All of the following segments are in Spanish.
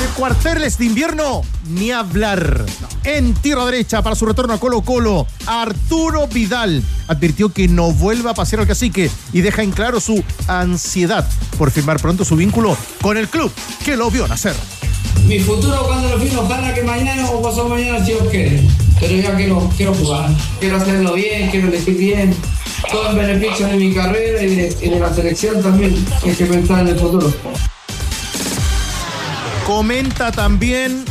De cuarteles de invierno, ni hablar. En tierra derecha para su retorno a Colo Colo, Arturo Vidal advirtió que no vuelva a pasear al cacique y deja en claro su ansiedad por firmar pronto su vínculo con el club que lo vio nacer. Mi futuro cuando lo firmo, ojalá que mañana o pasado mañana si Dios quiere. Pero ya quiero, quiero jugar, quiero hacerlo bien, quiero elegir bien. Todo en beneficio de mi carrera y de, y de la selección también. Hay que pensar en el futuro. Comenta también,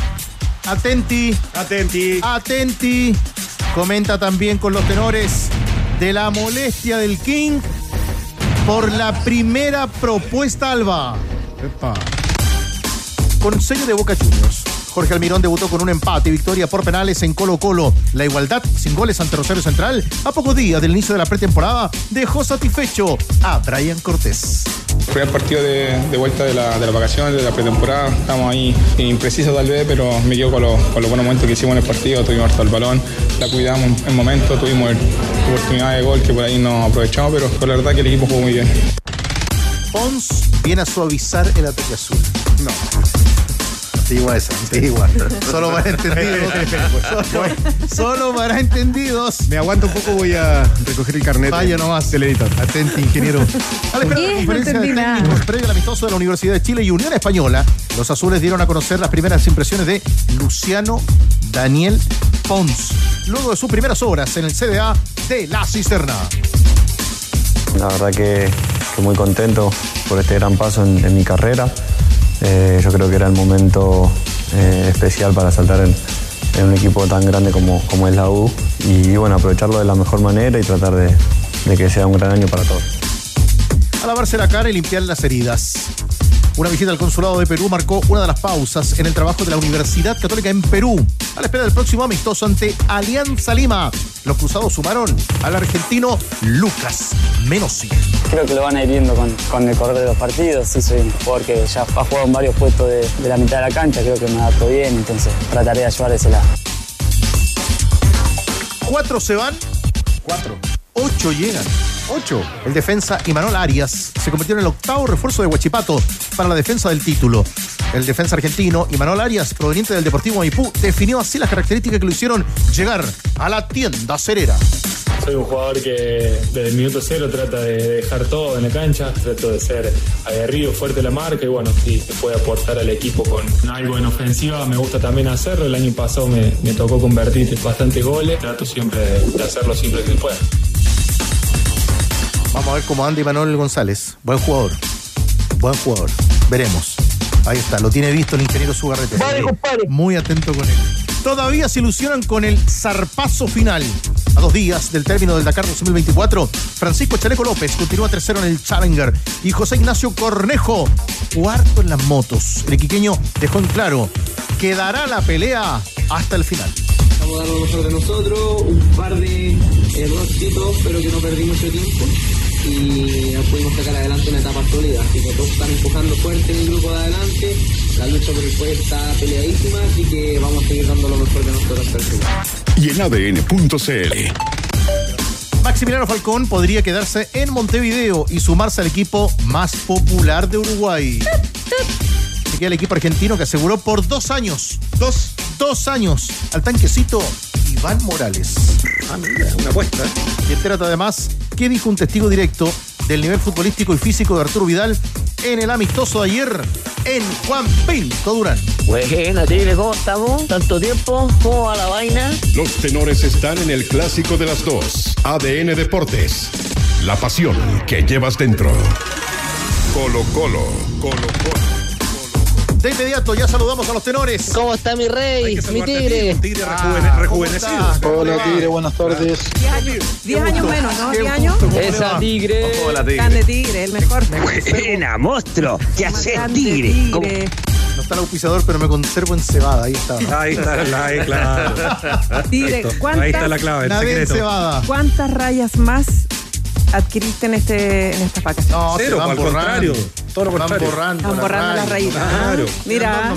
atenti, Atenti. atenti, comenta también con los tenores de la molestia del King por la primera propuesta alba. Epa. Con sello de Boca Juniors. Jorge Almirón debutó con un empate y victoria por penales en Colo Colo. La igualdad sin goles ante Rosario Central a pocos días del inicio de la pretemporada dejó satisfecho a Brian Cortés. Fue el partido de, de vuelta de, la, de las vacaciones, de la pretemporada. Estamos ahí imprecisos tal vez, pero me quedo con, los- con los buenos momentos que hicimos en el partido. Tuvimos harto el balón, la cuidamos en, en momentos, tuvimos oportunidad de gol que por ahí no aprovechamos, pero, pero la verdad que el equipo jugó muy bien. Pons viene a suavizar el ataque azul. No. Antigua esa, antigua. Solo para entendidos. Solo, solo para entendidos. Me aguanto un poco, voy a recoger el carnet. Vaya nomás. Del editor. Atenti, ingeniero. A la ¿Qué? No conferencia de técnicos previa al amistoso de la Universidad de Chile y Unión Española, los azules dieron a conocer las primeras impresiones de Luciano Daniel Pons, luego de sus primeras horas en el CDA de La Cisterna. La verdad que, que muy contento por este gran paso en, en mi carrera. Eh, yo creo que era el momento eh, especial para saltar en, un equipo tan grande como, como es la U y bueno, aprovecharlo de la mejor manera y tratar de, de que sea un gran año para todos. a lavarse la cara y limpiar las heridas. Una visita al consulado de Perú marcó una de las pausas en el trabajo de la Universidad Católica en Perú, a la espera del próximo amistoso ante Alianza Lima. Los cruzados sumaron al argentino Lucas Menossi. Creo que lo van a ir viendo con, con el correr de los partidos. Sí, soy un jugador que ya ha jugado en varios puestos de, de la mitad de la cancha, creo que me adapto bien, entonces trataré de ayudar de ese lado. Cuatro se van, Cuatro. ocho llegan. Ocho. El defensa Imanol Arias se convirtió en el octavo refuerzo de Huachipato para la defensa del título. El defensa argentino Imanol Arias, proveniente del Deportivo Maipú, definió así las características que lo hicieron llegar a la tienda cerera. Soy un jugador que desde el minuto cero trata de dejar todo en la cancha, trato de ser aguerrido, fuerte en la marca y bueno, si se puede aportar al equipo con algo en ofensiva, me gusta también hacerlo. El año pasado me, me tocó convertir bastantes goles, trato siempre de, de hacerlo siempre que se pueda. Vamos a ver cómo anda Imanol González. Buen jugador. Buen jugador. Veremos. Ahí está, lo tiene visto el ingeniero Sugarrete. Muy atento con él. Todavía se ilusionan con el zarpazo final. A dos días del término del Dakar 2024, Francisco Chaleco López continúa tercero en el Challenger y José Ignacio Cornejo, cuarto en las motos. El iquiqueño dejó en claro que dará la pelea hasta el final. Vamos a dar lo mejor de nosotros, un par de errorcitos, pero que no perdí mucho tiempo. Y pudimos sacar adelante una etapa sólida. Así que todos están empujando fuerte en el grupo de adelante. La lucha por el puesto está peleadísima, así que vamos a seguir dando lo mejor de nosotros hasta. Y en ADN.cl. Maximiliano Falcón podría quedarse en Montevideo y sumarse al equipo más popular de Uruguay. Se queda el equipo argentino que aseguró por dos años, dos, dos años, al tanquecito Iván Morales. Ah, mira, una apuesta. Y entérate además qué dijo un testigo directo del nivel futbolístico y físico de Arturo Vidal en el amistoso de ayer en Juan Pinto Durán. Buena, Tigre, ¿cómo estamos? ¿Tanto tiempo? ¿Cómo va la vaina? Los tenores están en el clásico de las dos. ADN Deportes. La pasión que llevas dentro. Colo Colo. Colo Colo. De inmediato ya saludamos a los tenores. ¿Cómo está mi rey? Mi ti, tigre. tigre Ah, rejuvene- ¿cómo rejuvenecido. está? ¿Cómo le Hola? Tigre, buenas tardes. 10 años, 10 años menos, ¿no? Qué 10 años. gusto, ¿cómo le Esa tigre. Hola, Grande tigre, el mejor. Buena, monstruo. ¿Qué haces, tigre? ¿Cómo- tigre. Nos gusta el auspiciador, pero me conservo en cebada. Ahí está. Ahí está, ahí, claro. Tigre, ¿cuántas, Ahí está la clave, el secreto. cebada. ¿Cuántas rayas más adquiriste en, este, en esta vacación? No, se Cero, van al contrario. Todo lo Van contrario. borrando. Están borrando las rayitas. Claro. Ah, Mira,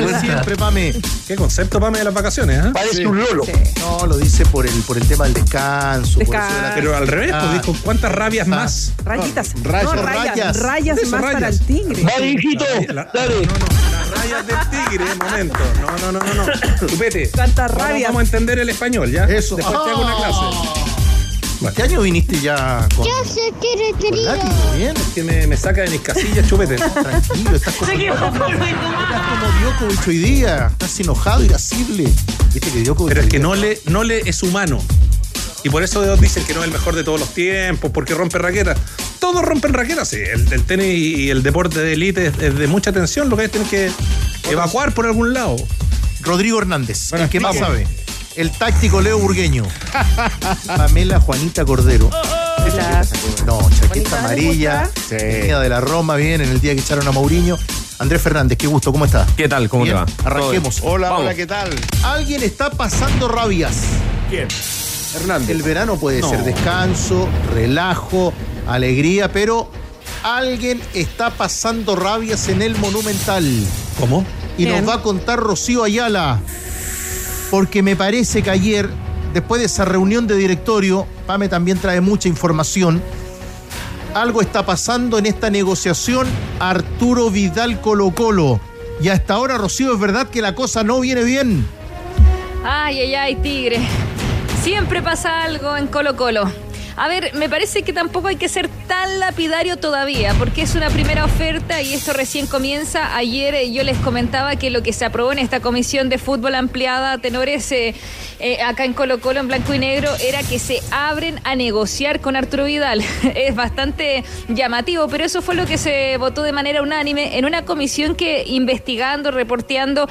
Mira. siempre, Pame. Qué concepto, Pame, de las vacaciones, ¿eh? Parece un lolo. sí. No, lo dice por el, por el tema del descanso. por eso de la- Descanso. Pero al revés, Ah. pues dijo, ¿cuántas rabias más? rayitas. rayas, no, rayas. rayas. Más rayas. para el tigre. Vale, hijito, La- dale. No, no, las rayas del tigre, momento. No, no, no, no, no. Chupete. Cuántas Vamos- rabias. Vamos a entender el español, ¿ya? Eso. Después te hago una clase. ¿Qué año viniste ya con, Yo sé que eres con querido. látigo? Bien. Que me, me saca de mis casillas, chupete. Tranquilo, estás como, estás como Djokovic hoy día. Estás enojado, irascible. Viste que Djokovic Pero es que no le, no le es humano. Y por eso dicen que no es el mejor de todos los tiempos, porque rompe raquetas. Todos rompen raquetas, sí. El, el tenis y el deporte de élite es, es de mucha tensión, lo que hay que tener que evacuar por algún lado. Rodrigo Hernández, Bueno, el que más sabe. El táctico Leo Burgueño. Pamela Juanita Cordero. La- No, Juanita, chaqueta ¿le amarilla. Venía de la Roma, bien, en el día que echaron a Mourinho. Andrés Fernández, qué gusto, ¿cómo está? ¿Qué tal? ¿Cómo Bien, te va? Arranquemos. Hola, Vamos. hola, ¿qué tal? Alguien está pasando rabias. ¿Quién? Hernández. El verano puede No. ser descanso, relajo, alegría, pero alguien está pasando rabias en el Monumental. ¿Cómo? Y Bien. nos va a contar Rocío Ayala. Porque me parece que ayer, después de esa reunión de directorio, Pame también trae mucha información. Algo está pasando en esta negociación Arturo Vidal Colo Colo. Y hasta ahora, Rocío, es verdad que la cosa no viene bien. Ay, ay, ay, Tigre. Siempre pasa algo en Colo Colo. A ver, me parece que tampoco hay que ser tan lapidario todavía, porque es una primera oferta y esto recién comienza. Ayer eh, yo les comentaba que lo que se aprobó en esta comisión de fútbol ampliada, tenores, eh, eh, acá en Colo Colo, en blanco y negro, era que se abren a negociar con Arturo Vidal. es bastante llamativo, pero eso fue lo que se votó de manera unánime en una comisión que investigando, reporteando,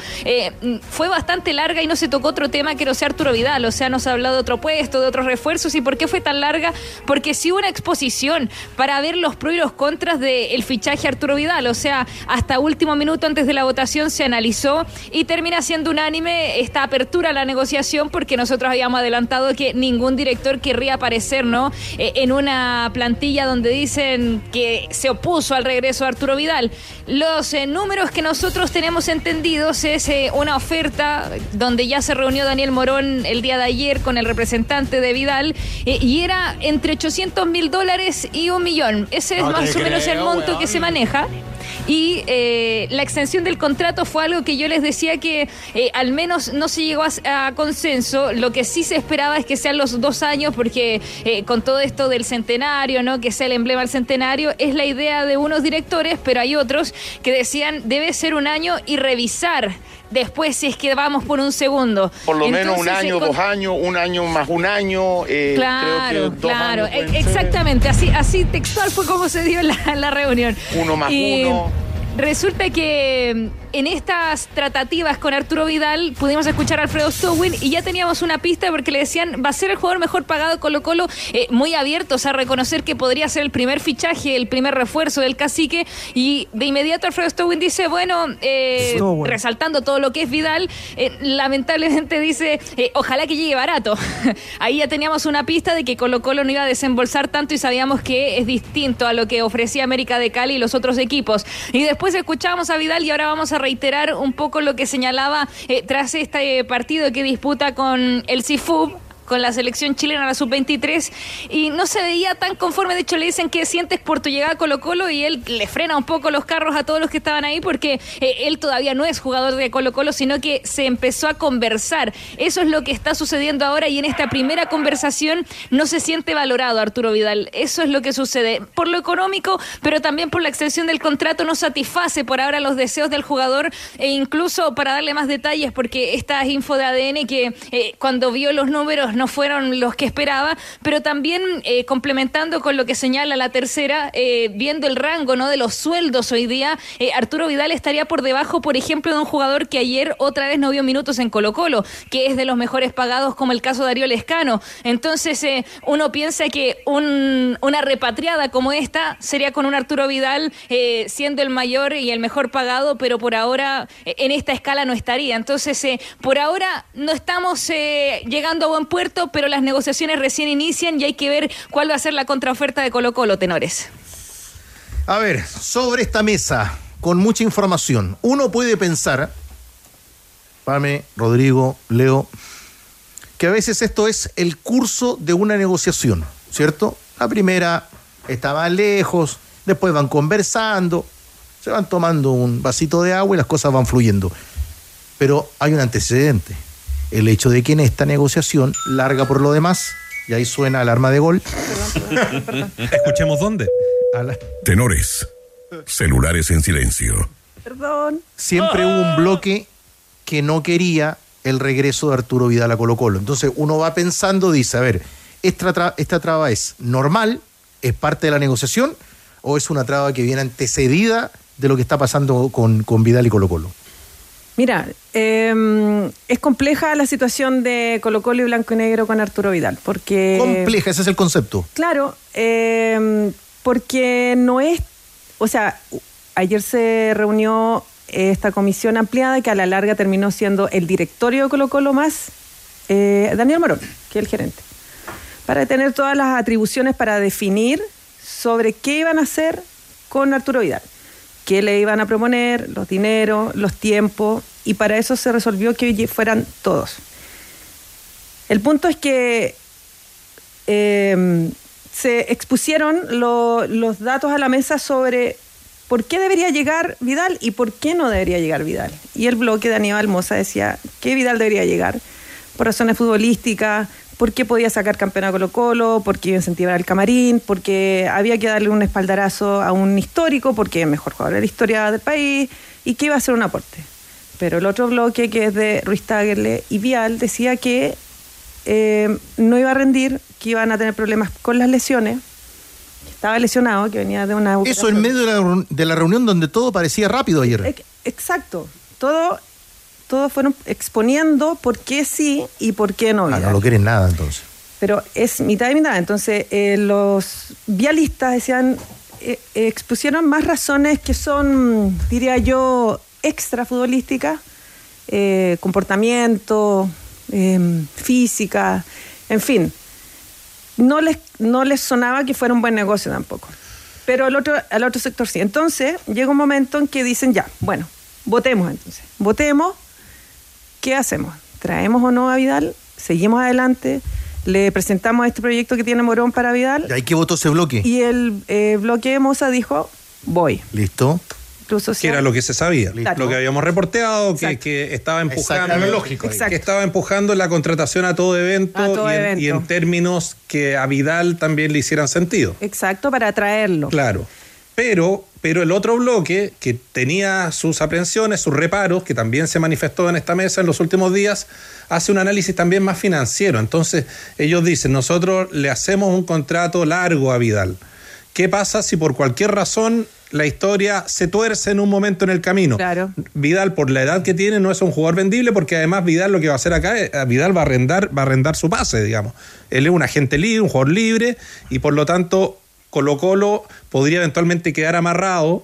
fue bastante larga y no se tocó otro tema que no sea Arturo Vidal. O sea, no se ha hablado de otro puesto, de otros refuerzos. ¿Y por qué fue tan larga? Porque sí hubo una exposición para ver los pros y los contras del fichaje Arturo Vidal. O sea, hasta último minuto antes de la votación se analizó y termina siendo unánime esta apertura a la negociación porque nosotros habíamos adelantado que ningún director querría aparecer, ¿no? Eh, en una plantilla donde dicen que se opuso al regreso de Arturo Vidal. Los eh, números que nosotros tenemos entendidos es eh, una oferta donde ya se reunió Daniel Morón el día de ayer con el representante de Vidal y era entre 800 mil dólares y un millón. Ese es No más o menos el monto weón. que se maneja. Y eh, la extensión del contrato fue algo que yo les decía que eh, al menos no se llegó a, a consenso. Lo que sí se esperaba es que sean los dos años, porque eh, con todo esto del centenario, ¿no? Que sea el emblema del centenario, es la idea de unos directores, pero hay otros que decían debe ser un año y revisar después si es que vamos por un segundo. Por lo menos un año, eh, con- dos años, un año más un año. eh, Claro, creo que dos claro, años e- exactamente, así, así textual fue como se dio la, la reunión. Uno más uno. Resulta que en estas tratativas con Arturo Vidal pudimos escuchar a Alfredo Stowin y ya teníamos una pista porque le decían va a ser el jugador mejor pagado de Colo Colo, eh, muy abiertos a reconocer que podría ser el primer fichaje, el primer refuerzo del cacique y de inmediato Alfredo Stowin dice, bueno, eh, resaltando todo lo que es Vidal, eh, lamentablemente dice, ojalá que llegue barato. Ahí ya teníamos una pista de que Colo Colo no iba a desembolsar tanto y sabíamos que es distinto a lo que ofrecía América de Cali y los otros equipos. Y después escuchábamos a Vidal y ahora vamos a reiterar un poco lo que señalaba eh, tras este partido que disputa con el CIFUB con la selección chilena, la sub-23, y no se veía tan conforme. De hecho, le dicen que sientes por tu llegada a Colo-Colo y él le frena un poco los carros a todos los que estaban ahí porque eh, él todavía no es jugador de Colo-Colo, sino que se empezó a conversar. Eso es lo que está sucediendo ahora y en esta primera conversación no se siente valorado Arturo Vidal. Eso es lo que sucede. Por lo económico, pero también por la extensión del contrato no satisface por ahora los deseos del jugador e incluso para darle más detalles, porque esta es info de ADN que eh, cuando vio los números no fueron los que esperaba, pero también eh, complementando con lo que señala la tercera, eh, viendo el rango ¿no? de los sueldos hoy día, eh, Arturo Vidal estaría por debajo, por ejemplo, de un jugador que ayer otra vez no vio minutos en Colo Colo, que es de los mejores pagados como el caso de Darío Lescano. Entonces uno piensa que una repatriada como esta sería con un Arturo Vidal siendo el mayor y el mejor pagado, pero por ahora en esta escala no estaría. Entonces, por ahora no estamos llegando a buen puerto, pero las negociaciones recién inician y hay que ver cuál va a ser la contraoferta de Colo Colo, tenores. A ver, sobre esta mesa, con mucha información, uno puede pensar, Pame, Rodrigo, Leo, que a veces esto es el curso de una negociación, ¿cierto? La primera estaba lejos, después van conversando, se van tomando un vasito de agua y las cosas van fluyendo. Pero hay un antecedente el hecho de que en esta negociación larga por lo demás, y ahí suena alarma de gol. Escuchemos dónde. Tenores. Celulares en silencio. Perdón. Siempre hubo un bloque que no quería el regreso de Arturo Vidal a Colo Colo. Entonces uno va pensando, dice, a ver, ¿esta, esta traba es normal? ¿Es parte de la negociación? ¿O es una traba que viene antecedida de lo que está pasando con, con Vidal y Colo Colo? Mira, em, es compleja la situación de Colo Colo y Blanco y Negro con Arturo Vidal, porque... Compleja, ese es el concepto. Claro, em, porque no es... O sea, ayer se reunió esta comisión ampliada que a la larga terminó siendo el directorio de Colo Colo más eh, Daniel Morón, que es el gerente, para tener todas las atribuciones para definir sobre qué iban a hacer con Arturo Vidal qué le iban a proponer, los dineros, los tiempos, y para eso se resolvió que fueran todos. El punto es que em, se expusieron los datos a la mesa sobre por qué debería llegar Vidal y por qué no debería llegar Vidal. Y el bloque de Aníbal Moza decía que Vidal debería llegar por razones futbolísticas, porque podía sacar campeón a Colo Colo, porque iba a incentivar al camarín, porque había que darle un espaldarazo a un histórico, porque es mejor jugador de la historia del país, y que iba a ser un aporte. Pero el otro bloque, que es de Ruiz Tagerle y Vial, decía que eh, no iba a rendir, que iban a tener problemas con las lesiones, estaba lesionado, que venía de una... Eso en medio de la, de la reunión donde todo parecía rápido ayer. Exacto. Todo todos fueron exponiendo por qué sí y por qué no. Ah, no lo quieren nada entonces. Pero es mitad y mitad. Entonces, eh, los vialistas decían, eh, expusieron más razones que son, diría yo, extra futbolísticas, eh, comportamiento, em, física, en fin. No les, no les sonaba que fuera un buen negocio tampoco. Pero al otro, al otro sector sí. Entonces, llega un momento en que dicen, ya, bueno, votemos entonces. Votemos ¿qué hacemos? ¿Traemos o no a Vidal? ¿Seguimos adelante? ¿Le presentamos este proyecto que tiene Morón para Vidal? ¿Y ahí qué votó ese bloque? Y el eh, bloque de Moza dijo, voy. ¿Listo? que era lo que se sabía, lo que habíamos reporteado, que, estaba empujando, lógico, que estaba empujando la contratación a todo evento, y, En, términos que a Vidal también le hicieran sentido. Exacto, para atraerlo. Claro. Pero, pero el otro bloque, que tenía sus aprensiones, sus reparos, que también se manifestó en esta mesa en los últimos días, hace un análisis también más financiero. Entonces, ellos dicen, nosotros le hacemos un contrato largo a Vidal. ¿Qué pasa si por cualquier razón la historia se tuerce en un momento en el camino? Claro. Vidal, por la edad que tiene, no es un jugador vendible, porque además Vidal lo que va a hacer acá es, Vidal va a arrendar, va a arrendar su pase, digamos. Él es un agente libre, un jugador libre, y por lo tanto Colo Colo podría eventualmente quedar amarrado,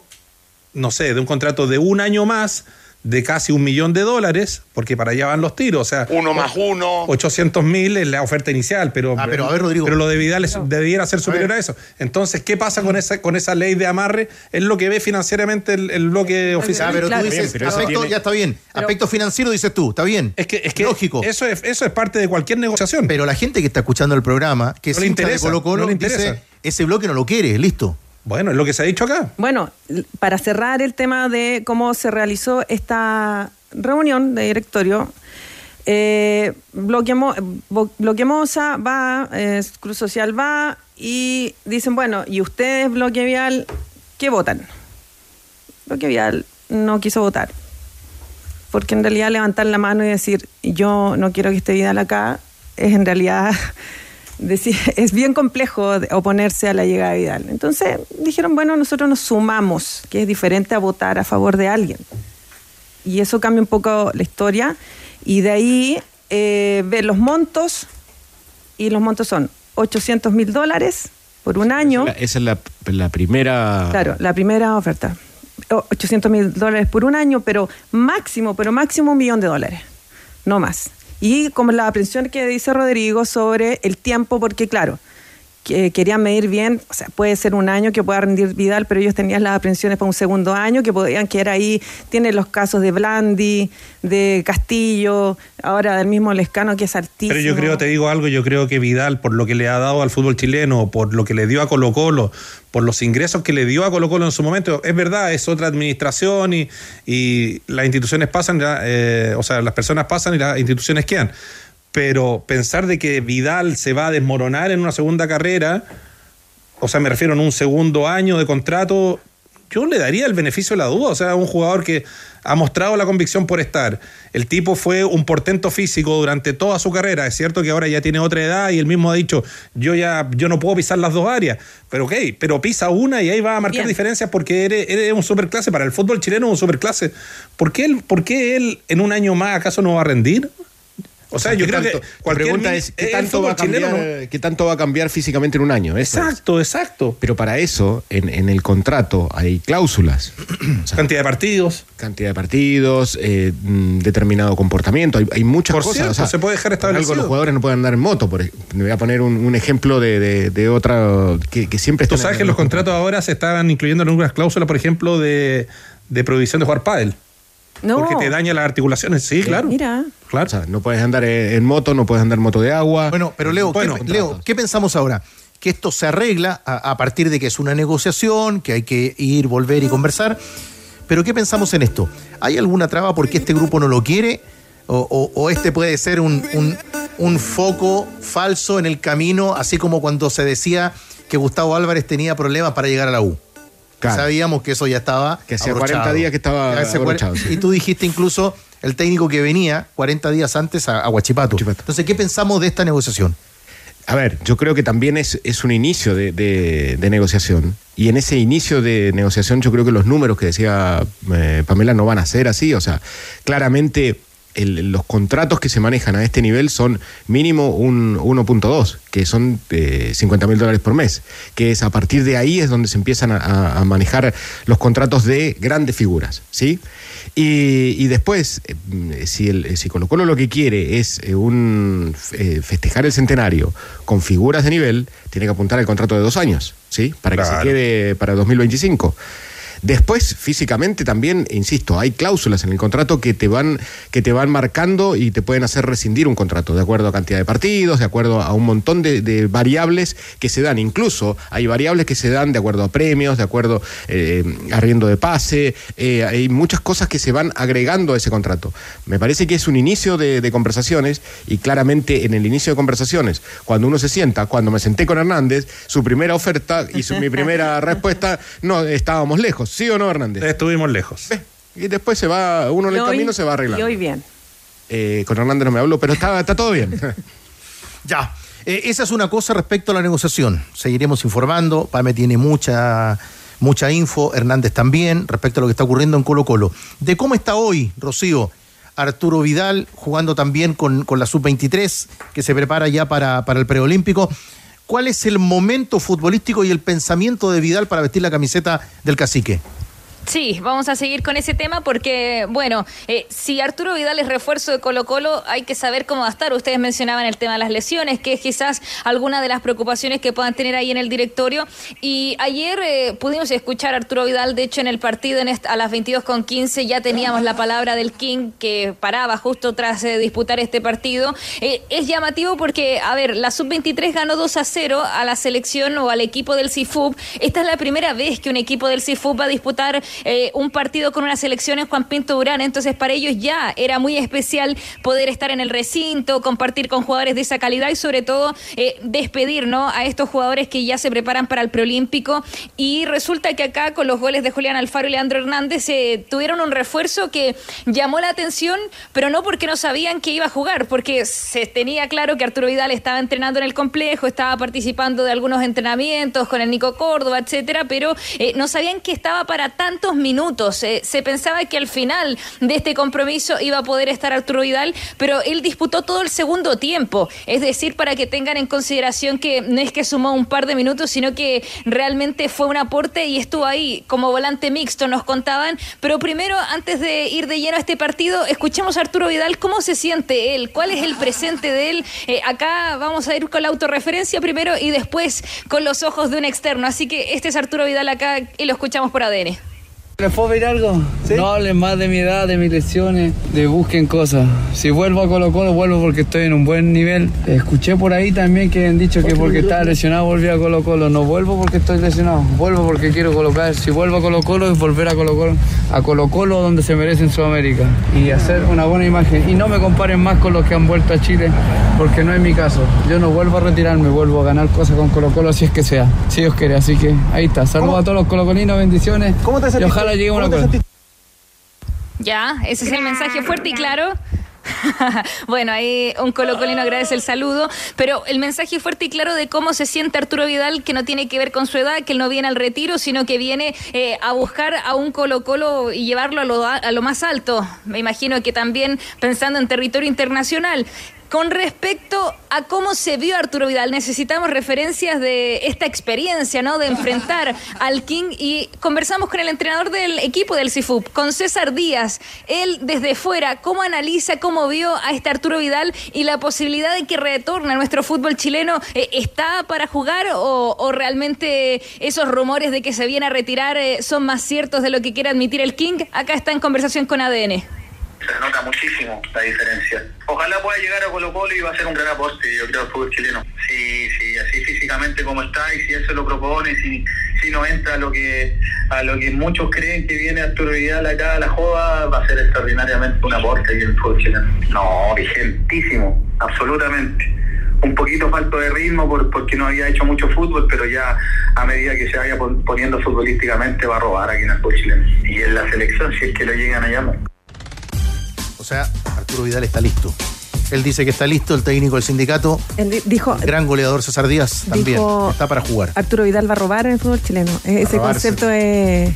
no sé, de un contrato de un año más de casi un millón de dólares, porque para allá van los tiros. O sea, uno más uno. 800 mil es la oferta inicial, pero, ah, pero, a ver, Rodrigo. pero lo de Vidal debiera ser superior a, eso. Entonces, ¿qué pasa con esa, con esa ley de amarre? Es lo que ve financieramente el, bloque oficial. Ah, pero tú dices, aspecto, ya está bien. aspecto financiero dices tú, está bien. Es que, es que Lógico. Eso es, eso es parte de cualquier negociación. Pero la gente que está escuchando el programa, que no le interesa, Colo -Colo, no le interesa. ese bloque no lo quiere, listo. Bueno, es lo que se ha dicho acá. Bueno, para cerrar el tema de cómo se realizó esta reunión de directorio, eh, bloque, Moza va, Cruz Social va y dicen, bueno, ¿y ustedes, Bloque Vial, qué votan? Bloque Vial no quiso votar. Porque en realidad levantar la mano y decir, yo no quiero que esté Vidal acá, es en realidad es bien complejo oponerse a la llegada de Vidal. Entonces dijeron, bueno, nosotros nos sumamos, que es diferente a votar a favor de alguien. Y eso cambia un poco la historia. Y de ahí eh, ver los montos, y los montos son 800 mil dólares por un año. Esa es la, primera... Claro, la primera oferta. 800 mil dólares por un año, pero máximo, pero máximo un millón de dólares, no más. Y como la aprensión que dice Rodrigo sobre el tiempo, porque claro, que querían medir bien, o sea, puede ser un año que pueda rendir Vidal, pero ellos tenían las aprensiones para un segundo año, que podían quedar ahí, tienen los casos de Blandi, de Castillo, ahora del mismo Lescano que es altísimo. Pero yo creo, te digo algo, yo creo que Vidal, por lo que le ha dado al fútbol chileno, por lo que le dio a Colo Colo, por los ingresos que le dio a Colo Colo en su momento, es verdad, es otra administración y, y las instituciones pasan, eh, o sea, las personas pasan y las instituciones quedan pero pensar de que Vidal se va a desmoronar en una segunda carrera, o sea, me refiero en un segundo año de contrato, yo le daría el beneficio de la duda, o sea, un jugador que ha mostrado la convicción por estar. El tipo fue un portento físico durante toda su carrera, es cierto que ahora ya tiene otra edad y él mismo ha dicho, yo ya yo no puedo pisar las dos áreas, pero ok, pero pisa una y ahí va a marcar diferencias porque eres, eres un superclase, para el fútbol chileno es un superclase. ¿Por qué, él, ¿Por qué él en un año más acaso no va a rendir? O sea, yo creo que la pregunta es ¿qué tanto, va a cambiar, ¿qué tanto va a cambiar físicamente en un año? exacto, exacto. Pero para eso, en, el contrato hay cláusulas. cantidad de partidos. Cantidad de partidos, eh, mm, determinado comportamiento, hay, muchas por cosas. Cierto, se puede dejar establecido. Algo los jugadores no pueden andar en moto. Por, me voy a poner un, ejemplo de, otra que, siempre Tú sabes que los contratos ahora se estaban incluyendo en algunas cláusulas, por ejemplo, de, de prohibición de jugar pádel. Porque te daña las articulaciones, sí, claro. Mira. Claro. O sea, no puedes andar en moto, no puedes andar en moto de agua. Bueno, pero Leo, ¿qué, Leo, ¿qué pensamos ahora? Que esto se arregla a, partir de que es una negociación, que hay que ir, volver y conversar. Pero ¿qué pensamos en esto? ¿Hay alguna traba porque este grupo no lo quiere? ¿O, este puede ser un, un, foco falso en el camino, así como cuando se decía que Gustavo Álvarez tenía problemas para llegar a la U? Sabíamos que eso ya estaba. Que hacía 40 días que estaba abrochado. Y tú dijiste incluso el técnico que venía 40 días antes a, Huachipato. Entonces, ¿qué pensamos de esta negociación? A ver, yo creo que también es, es un inicio de, negociación. Y en ese inicio de negociación, yo creo que los números que decía eh, Pamela no van a ser así. O sea, claramente los contratos que se manejan a este nivel son mínimo un 1.2, que son 50 mil dólares por mes, que es a partir de ahí es donde se empiezan a, manejar los contratos de grandes figuras, ¿sí? Y, después, eh, si, el, si Colo Colo lo que quiere es eh, un, eh, festejar el centenario con figuras de nivel, tiene que apuntar al contrato de dos años, ¿sí? Para que se quede para 2025. Después, físicamente también, insisto, hay cláusulas en el contrato que te van, que te van marcando y te pueden hacer rescindir un contrato, de acuerdo a cantidad de partidos, de acuerdo a un montón de, variables que se dan. Incluso hay variables que se dan de acuerdo a premios, de acuerdo eh, a arriendo de pase, eh, hay muchas cosas que se van agregando a ese contrato. Me parece que es un inicio de, conversaciones y claramente en el inicio de conversaciones, cuando uno se sienta, cuando me senté con Hernández, su primera oferta y su, mi primera respuesta, no, estábamos lejos. ¿Sí o no, Hernández? Estuvimos lejos. Y después se va, uno en el camino se va arreglando. Y hoy bien. Eh, con Hernández no me hablo, pero está, está todo bien. ya. Eh, esa es una cosa respecto a la negociación. Seguiremos informando. Pame tiene mucha, mucha info. Hernández también respecto a lo que está ocurriendo en Colo Colo. De cómo está hoy, Rocío. Arturo Vidal jugando también con, con la sub-23 que se prepara ya para, para el preolímpico. ¿Cuál es el momento futbolístico y el pensamiento de Vidal para vestir la camiseta del cacique? Sí, vamos a seguir con ese tema porque, bueno, eh, si Arturo Vidal es refuerzo de Colo Colo, hay que saber cómo va a estar. Ustedes mencionaban el tema de las lesiones, que es quizás alguna de las preocupaciones que puedan tener ahí en el directorio. Y ayer eh, pudimos escuchar a Arturo Vidal, de hecho en el partido en a las 22.15 ya teníamos la palabra del King que paraba justo tras eh, disputar este partido. es llamativo porque, a ver, la sub-23 ganó 2 a 0 a la selección o al equipo del CIFUB. Esta es la primera vez que un equipo del CIFUB va a disputar eh, un partido con una selección en Juan Pinto Durán, entonces para ellos ya era muy especial poder estar en el recinto, compartir con jugadores de esa calidad y sobre todo eh, despedir ¿no? a estos jugadores que ya se preparan para el preolímpico y resulta que acá con los goles de Julián Alfaro y Leandro Hernández se tuvieron un refuerzo que llamó la atención, pero no porque no sabían que iba a jugar, porque se tenía claro que Arturo Vidal estaba entrenando en el complejo, estaba participando de algunos entrenamientos con el Nico Córdoba, etcétera, pero eh, no sabían que estaba para minutos. Eh, se pensaba que al final de este compromiso iba a poder estar Arturo Vidal, pero él disputó todo el segundo tiempo. Es decir, para que tengan en consideración que no es que sumó un par de minutos, sino que realmente fue un aporte y estuvo ahí como volante mixto, nos contaban. Pero primero, antes de ir de lleno a este partido, escuchemos a Arturo Vidal cómo se siente él, cuál es el presente de él. Eh, acá vamos a ir con la autorreferencia primero y después con los ojos de un externo. Así que este es Arturo Vidal acá y lo escuchamos por ADN. ¿Les puedo pedir algo? No hablen más de mi edad, de mis lesiones, de busquen cosas. Si vuelvo a Colo Colo, vuelvo porque estoy en un buen nivel. Escuché por ahí también que han dicho que porque estaba lesionado volví a Colo Colo. No vuelvo porque estoy lesionado, vuelvo porque quiero colocar. Si vuelvo a Colo Colo es volver a Colo Colo, a Colo Colo donde se merece en Sudamérica y hacer una buena imagen. Y no me comparen más con los que han vuelto a Chile porque no es mi caso. Yo no vuelvo a retirarme, vuelvo a ganar cosas con Colo Colo si es que sea, si Dios quiere. Así que ahí está. Saludos a todos los colocolinos, bendiciones. ¿Cómo te y ojalá llegue una cosa. Ya, ese es el mensaje fuerte y claro. bueno, ahí un colocolino agradece el saludo, pero el mensaje fuerte y claro de cómo se siente Arturo Vidal, que no tiene que ver con su edad, que él no viene al retiro, sino que viene eh, a buscar a un Colo Colo y llevarlo a lo, a lo más alto. Me imagino que también pensando en territorio internacional. Con respecto a cómo se vio Arturo Vidal, necesitamos referencias de esta experiencia, ¿no? De enfrentar al King y conversamos con el entrenador del equipo del CIFUP, con César Díaz. Él desde fuera, ¿cómo analiza, cómo vio a este Arturo Vidal y la posibilidad de que retorne a nuestro fútbol chileno? Eh, ¿Está para jugar o, realmente esos rumores de que se viene a retirar eh, son más ciertos de lo que quiere admitir el King? Acá está en conversación con ADN se nota muchísimo la diferencia. Ojalá pueda llegar a Colo Colo y va a ser un gran aporte, yo creo, al fútbol chileno. Sí, sí, así físicamente como está y si él se lo propone, si, si no entra a lo que a lo que muchos creen que viene Arturo Vidal acá a la joda, va a ser extraordinariamente un aporte en el fútbol chileno. No, vigentísimo, absolutamente un poquito falto de ritmo por, porque no había hecho mucho fútbol, pero ya a medida que se vaya poniendo futbolísticamente va a robar aquí en el fútbol chileno. Y en la selección, si es que lo llegan a llamar. O sea, Arturo Vidal está listo. Él dice que está listo, el técnico del sindicato. dijo. El gran goleador César Díaz también. está para jugar. Arturo Vidal va a robar en el fútbol chileno. Ese concepto es.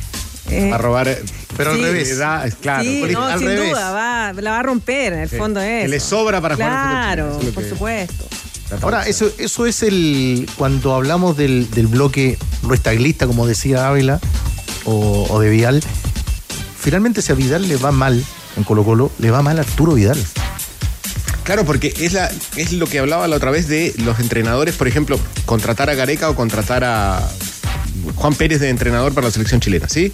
va a robar, eh, pero al revés. claro, sí, no, al sin duda, va, la va a romper, en el fondo es. Que le sobra para jugar Claro, por supuesto. Ahora, eso, eso es el. Cuando hablamos del, del bloque restaglista, como decía Ávila, o, o de Vidal, finalmente si a Vidal le va mal, en Colo Colo, le va mal a Arturo Vidal. Claro, porque es, la, es lo que hablaba la otra vez de los entrenadores, por ejemplo, contratar a Gareca o contratar a Juan Pérez de entrenador para la selección chilena, ¿sí?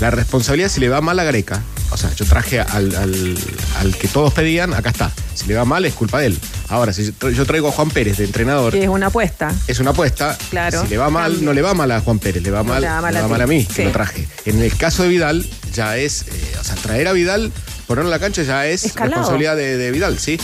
La responsabilidad si le va mal a Gareca, o sea, yo traje al, al, que todos pedían, acá está. Si le va mal es culpa de él. Ahora, si yo traigo a Juan Pérez de entrenador. Que es una apuesta. Es una apuesta. Claro. Si le va mal, no le va mal a Juan Pérez, le va mal, le va mal, a, mí, que lo traje. En el caso de Vidal, ya es, eh, o sea, traer a Vidal ponerlo en la cancha ya es responsabilidad de, Vidal, ¿sí?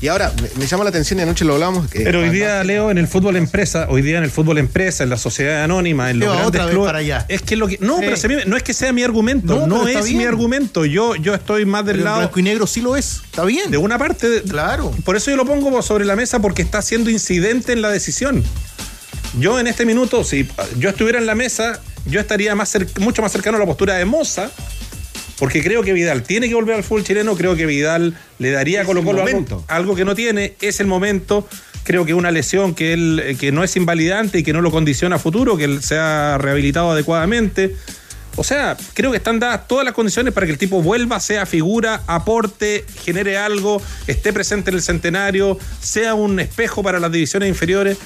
Y ahora, me, llama la atención y anoche lo hablamos. Pero hoy día, Leo, en el fútbol empresa, hoy día en el fútbol empresa, en la sociedad anónima, en los grandes clubes. Para allá. Es que lo que. No, pero no es que sea mi argumento. No, es mi argumento. Yo, yo estoy más del lado. blanco y negro sí lo es. Está bien. De una parte. Claro. Por eso yo lo pongo sobre la mesa porque está siendo incidente en la decisión. Yo en este minuto, si yo estuviera en la mesa, yo estaría más mucho más cercano a la postura de Moza porque creo que Vidal tiene que volver al fútbol chileno, creo que Vidal le daría a Colo Colo algo, que no tiene, es el momento. Creo que una lesión que él eh, que no es invalidante y que no lo condiciona a futuro, que él sea rehabilitado adecuadamente. O sea, creo que están dadas todas las condiciones para que el tipo vuelva, sea figura, aporte, genere algo, esté presente en el centenario, sea un espejo para las divisiones inferiores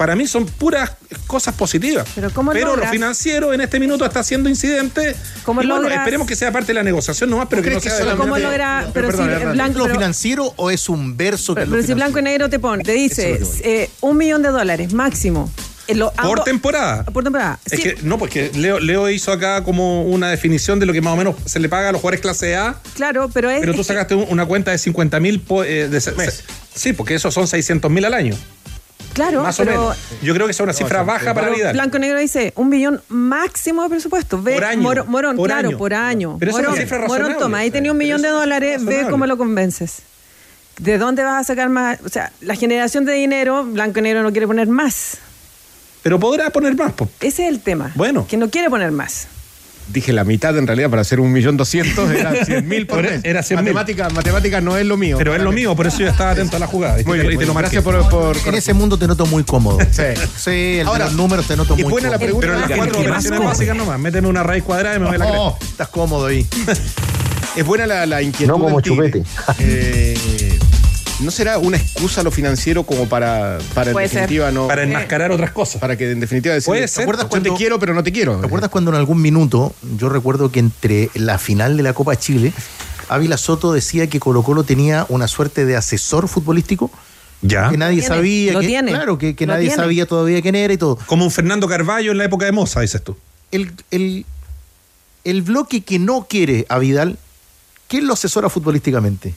para mí son puras cosas positivas. Pero, ¿cómo pero lo financiero en este minuto está siendo incidente. ¿Cómo y bueno, esperemos que sea parte de la negociación nomás, pero que no sea de ¿Cómo logra? Pero, si blanco, ¿Lo financiero o es un verso que Pero, si blanco y negro te pone, te dice eh, un millón de dólares máximo por temporada. Por temporada. Es que, no, porque Leo, Leo hizo acá como una definición de lo que más o menos se le paga a los jugadores clase A. Claro, pero es. Pero tú sacaste una cuenta de 50 mil. Eh, sí, porque esos son 600 mil al año. Claro, más o menos. Yo creo que es una cifra baja para Vidal. Blanco Negro dice un billón máximo de presupuesto. Ve, por año. Morón, claro, por año. Pero Morón, es una cifra razonable. Morón, toma, ahí tenía un millón de dólares, ve cómo lo convences. ¿De dónde vas a sacar más? O sea, la generación de dinero, Blanco Negro no quiere poner más. Pero podrá poner más. Ese es el tema. Bueno. Que no quiere poner más dije la mitad en realidad para hacer un millón doscientos era cien mil por mes. Era matemática, matemática no es lo mío. Pero es lo mío, por eso yo estaba atento a la jugada. Muy bien, y te lo gracias por, por, En ese mundo te noto muy cómodo. Sí. Sí, el Ahora, de los números te noto muy buena cómodo. la pregunta. Pero las cuatro operaciones básicas nomás. Méteme una raíz cuadrada y me voy a la estás cómodo ahí. es buena la, la inquietud. No como chupete. Eh, ¿No será una excusa lo financiero como para, para en definitiva no. Para enmascarar otras cosas. Para que en definitiva decir, Puede ser. ¿te cuando, te quiero, pero no te quiero? ¿Te acuerdas cuando en algún minuto, yo recuerdo que entre la final de la Copa Chile, Ávila Soto decía que Colo Colo tenía una suerte de asesor futbolístico? Ya. Que nadie sabía. Lo que, tiene. Claro, que, que nadie sabía todavía quién era y todo. Como un Fernando Carballo en la época de Moza, dices tú. El, el, el bloque que no quiere a Vidal, ¿quién lo asesora futbolísticamente?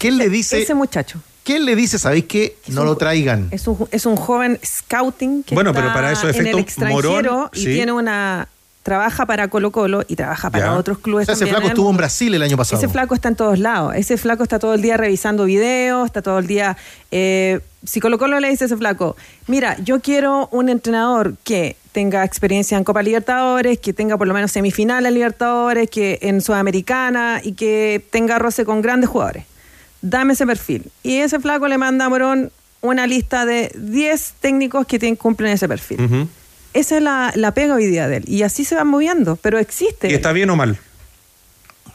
¿Quién le dice. Ese muchacho. ¿Quién le dice, sabéis qué? No lo traigan. Es un, es un joven scouting que bueno, está pero para eso en el extranjero y tiene una trabaja para Colo Colo y trabaja para otros clubes. ese flaco estuvo en Brasil el año pasado. Ese flaco está en todos lados. Ese flaco está todo el día revisando videos, está todo el día. Eh, si Colo Colo le dice a ese flaco, mira, yo quiero un entrenador que tenga experiencia en Copa Libertadores, que tenga por lo menos semifinal en Libertadores, que en Sudamericana y que tenga roce con grandes jugadores dame ese perfil. Y ese flaco le manda a Morón una lista de 10 técnicos que tienen, cumplen ese perfil. Esa es la, la, pega hoy día de él. Y así se van moviendo, pero existe. ¿Y está bien o mal?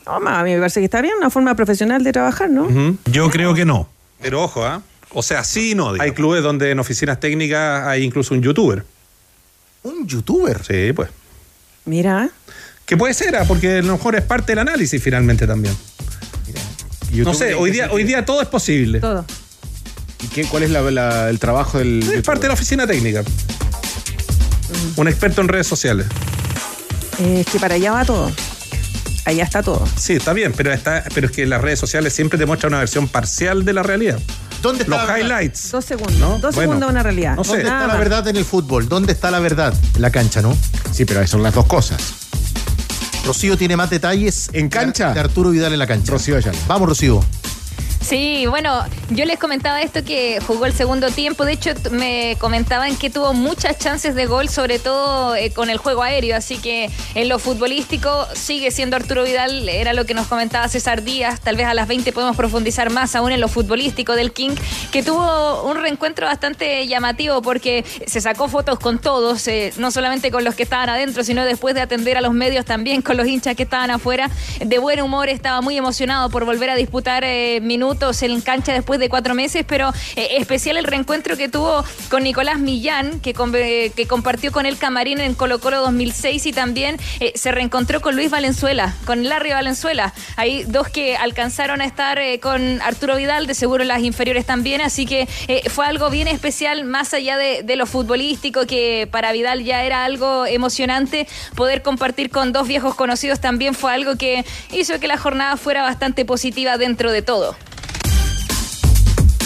No, a mí me parece que está bien, una forma profesional de trabajar, ¿no? Yo creo que no. Pero ojo, ¿ah? O sea, sí y no. Hay clubes donde en oficinas técnicas hay incluso un youtuber. ¿Un youtuber? Sí, pues. Mira. Que puede ser, ¿ah? porque a lo mejor es parte del análisis finalmente también no sé, hoy día, hoy día todo es posible. Todo. ¿Y qué, cuál es el trabajo del.? Es parte de la oficina técnica. Un experto en redes sociales. es que para allá va todo. Allá está todo. Sí, está bien, pero, está, pero es que las redes sociales siempre te muestran una versión parcial de la realidad. ¿Dónde está Los highlights. Dos segundos. Dos segundos de una realidad. No ¿Dónde está la verdad en el fútbol? ¿Dónde está la verdad? En la cancha, ¿no? Sí, pero son las dos cosas. Rocío tiene más detalles en cancha de Arturo Vidal en la cancha. Rocío Ayala. Vamos, Rocío. Sí, bueno, yo les comentaba esto que jugó el segundo tiempo. De hecho, me comentaban que tuvo muchas chances de gol, sobre todo eh, con el juego aéreo. Así que en lo futbolístico sigue siendo Arturo Vidal. Era lo que nos comentaba César Díaz. Tal vez a las 20 podemos profundizar más aún en lo futbolístico del King, que tuvo un reencuentro bastante llamativo porque se sacó fotos con todos, eh, no solamente con los que estaban adentro, sino después de atender a los medios también con los hinchas que estaban afuera. De buen humor, estaba muy emocionado por volver a disputar eh, minutos en cancha después de cuatro meses, pero eh, especial el reencuentro que tuvo con Nicolás Millán, que, que compartió con él camarín en Colo Colo 2006 y también eh, se reencontró con Luis Valenzuela, con Larry Valenzuela. Hay dos que alcanzaron a estar eh, con Arturo Vidal, de seguro las inferiores también, así que fue algo bien especial, más allá de lo futbolístico, que para Vidal ya era algo emocionante, poder compartir con dos viejos conocidos también fue algo que hizo que la jornada fuera bastante positiva dentro de todo.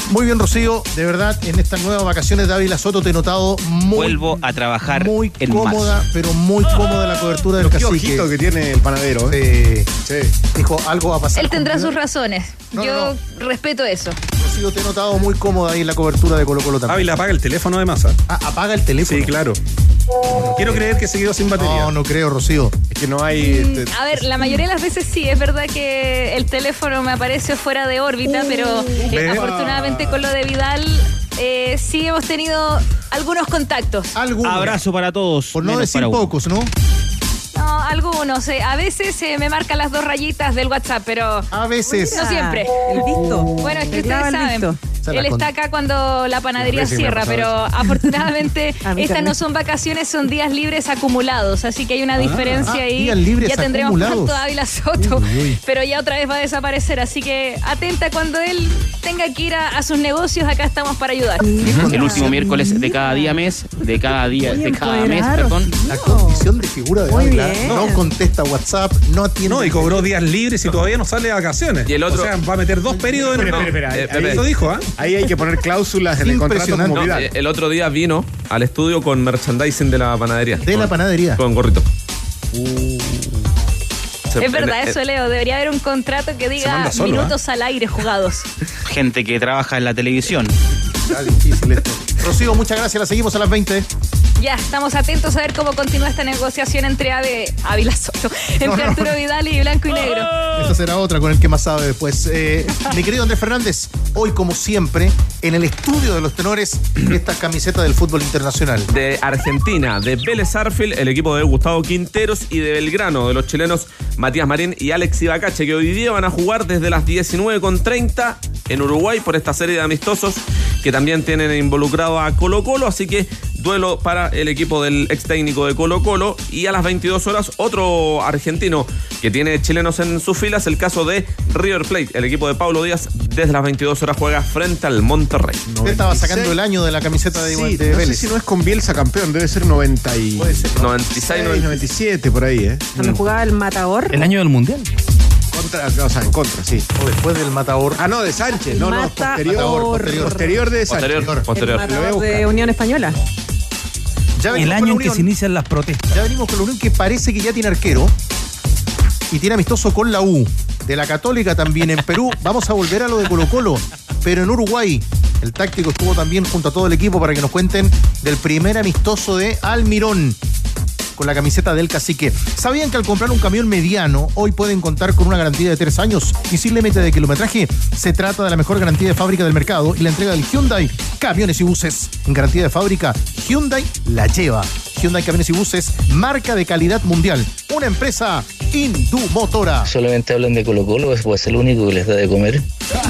Muy bien, Rocío. De verdad, en estas nuevas vacaciones de Ávila Soto te he notado muy. Vuelvo a trabajar. Muy cómoda, pero muy cómoda la cobertura de los Qué ojito que tiene el panadero. ¿eh? Sí. Dijo, algo va a pasar. Él tendrá sus razones. Yo respeto eso. Rocío, te he notado muy cómoda ahí en la cobertura de Colo Colo también. Ávila apaga el teléfono de masa. Ah, apaga el teléfono. Sí, claro. Quiero creer que se quedó sin batería. No, no creo, Rocío. Es que no hay. Mm, este, a ver, la mayoría de las veces sí, es verdad que el teléfono me aparece fuera de órbita, pero eh, afortunadamente con lo de Vidal eh, sí hemos tenido algunos contactos. Abrazo para todos. Por no decir pocos, ¿no? No, algunos. Eh, a veces me marcan las dos rayitas del WhatsApp, pero. A veces. No siempre. El visto. Bueno, es que ustedes saben. Esta Él está acá cuando la panadería Sí, sí, me cierra, pero afortunadamente estas también. no son vacaciones, son días libres acumulados, así que hay una diferencia ah, ahí. días libres ya tendremos acumulados. pronto a Ávila Soto, Uy, uy. pero ya otra vez va a desaparecer, así que atenta cuando él tenga que ir a, a sus negocios, acá estamos para ayudar. El último miércoles de cada día mes, de cada día, de cada mes, perdón. La condición de figura de Ávila no contesta WhatsApp, no atiende. No, y cobró días libres y todavía no sale de vacaciones. Y el otro- O sea, va a meter dos periodos en Eh, espera. Eso dijo, ¿ah? Ahí hay que poner cláusulas en el contrato como Vidal. eh, el otro día vino al estudio con merchandising de la panadería. De la panadería. Con gorrito. Se- Es verdad, en- eso Leo, debería haber un contrato que diga solo, minutos al aire jugados. Gente que trabaja en la televisión. Está difícil esto. Rocío, muchas gracias. La seguimos a las 20. Ya, estamos atentos a ver cómo continúa esta negociación entre Ave, Ávila Soto, entre No, no. Arturo Vidal y Blanco y Negro. Esta será otra con el que más sabe después. Eh, mi querido Andrés Fernández, hoy como siempre, en el estudio de los tenores, esta camiseta del fútbol internacional. de Argentina, de Vélez Arfield, el equipo de Gustavo Quinteros y de Belgrano, de los chilenos Matías Marín y Alex Ibacache, que hoy día van a jugar desde las 19.30 en Uruguay por esta serie de amistosos que también tienen involucrado a Colo Colo, así que duelo para el equipo del ex técnico de Colo Colo y a las 22 horas otro argentino que tiene chilenos en sus filas, el caso de River Plate, el equipo de Pablo Díaz desde las 22 horas juega frente al Monterrey. Usted estaba sacando el año de la camiseta de, Sí, de no sé si no es con Bielsa campeón, debe ser 90 y... Puede ser. 96, 96, 97, por ahí, ¿eh? Cuando jugaba el Matador. El año del mundial. Contra, o sea, en contra, sí. O después del matador. Ah, no, de Sánchez, no, no, posterior, posterior, posterior de Sánchez. Posterior. El Matador de. Unión Española. Ya El año que se inician las protestas. Ya venimos con la Unión que parece que ya tiene arquero. Y tiene amistoso con la U. De la Católica también en Perú. Vamos a volver a lo de Colo Colo. Pero en Uruguay. El táctico estuvo también junto a todo el equipo para que nos cuenten del primer amistoso de Almirón. Con la camiseta del cacique. ¿Sabían que al comprar un camión mediano, hoy pueden contar con una garantía de tres años y sin límite de kilometraje? Se trata de la mejor garantía de fábrica del mercado y la entrega del Hyundai Camiones y Buses. En garantía de fábrica, Hyundai la lleva. Hyundai Camiones y Buses, marca de calidad mundial. Una empresa Indumotora. Solamente hablan de Colo Colo, pues es el único que les da de comer.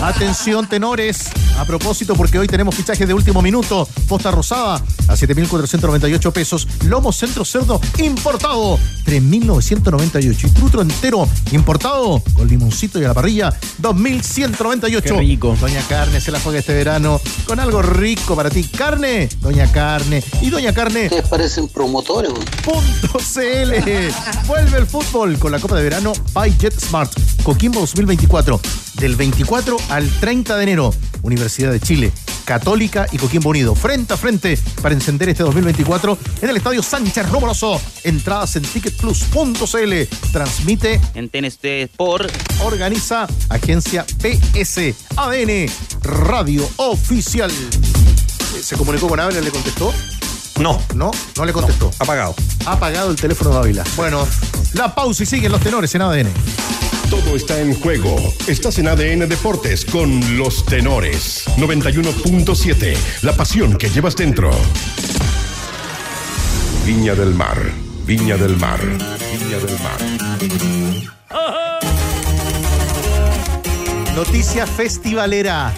Atención, tenores. A propósito, porque hoy tenemos fichajes de último minuto. Posta rosada a 7.498 pesos. Lomo centro cerdo importado 3.998. Y trutro entero importado con limoncito y a la parrilla 2.198. Qué rico. Doña Carne se la juega este verano con algo rico para ti. Carne, Doña Carne. Y Doña Carne. Ustedes parecen promotores, güey. Punto CL. Vuelve el fútbol con la Copa de Verano by JetSmart. Coquimbo 2024. Del 24 al 30 de enero. Universidad de Chile, Católica y Coquimbo Unido. Frente a frente para encender este 2024 en el Estadio Sánchez Romoloso. Entradas en ticketplus.cl. Transmite, En TNT por organiza Agencia PS ADN Radio Oficial. ¿Se comunicó con Ávila? ¿Le contestó? No, No, no le contestó. apagado. Ha apagado el teléfono de Ávila. Bueno, la pausa y siguen los tenores en ADN. Todo está en juego. Estás en ADN Deportes con los tenores. 91.7. La pasión que llevas dentro. Viña del Mar. Viña del Mar. Viña del Mar. Noticia festivalera.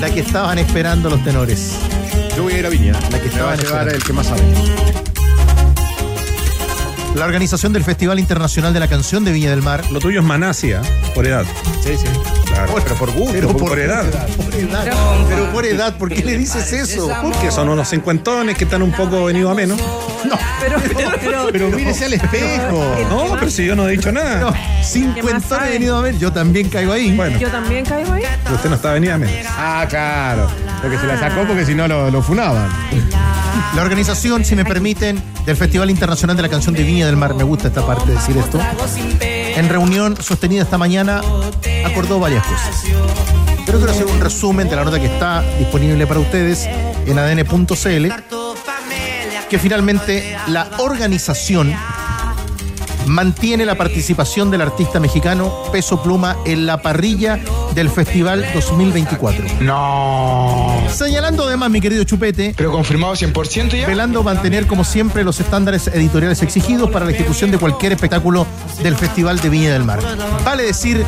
La que estaban esperando los tenores. Yo voy a ir a Viña. La que Me va a llevar el que más sabe. La organización del Festival Internacional de la Canción de Viña del Mar. Lo tuyo es Manasia, por edad. Sí, sí. Claro. pero por gusto. Pero por edad. Por edad. Pero por edad, ¿por qué le dices eso? Porque son unos cincuentones que están un poco venidos a menos. Pero, pero, Pero mírese al espejo. No, pero si yo no he dicho nada. No, cincuentones venido a ver. Yo también caigo ahí. Bueno, yo también caigo ahí. pero usted no está venida a menos. Ah, claro. Lo que se la sacó porque si no lo, lo funaban. La organización, si me permiten, del Festival Internacional de la Canción de Viña del Mar, me gusta esta parte de decir esto, en reunión sostenida esta mañana, acordó varias cosas. Pero quiero hacer un resumen de la nota que está disponible para ustedes en adn.cl, que finalmente la organización mantiene la participación del artista mexicano Peso Pluma en la parrilla del Festival 2024. No. Señalando además, mi querido Chupete, Pero confirmado 100% ya. velando mantener como siempre los estándares editoriales exigidos para la ejecución de cualquier espectáculo del Festival de Viña del Mar. Vale decir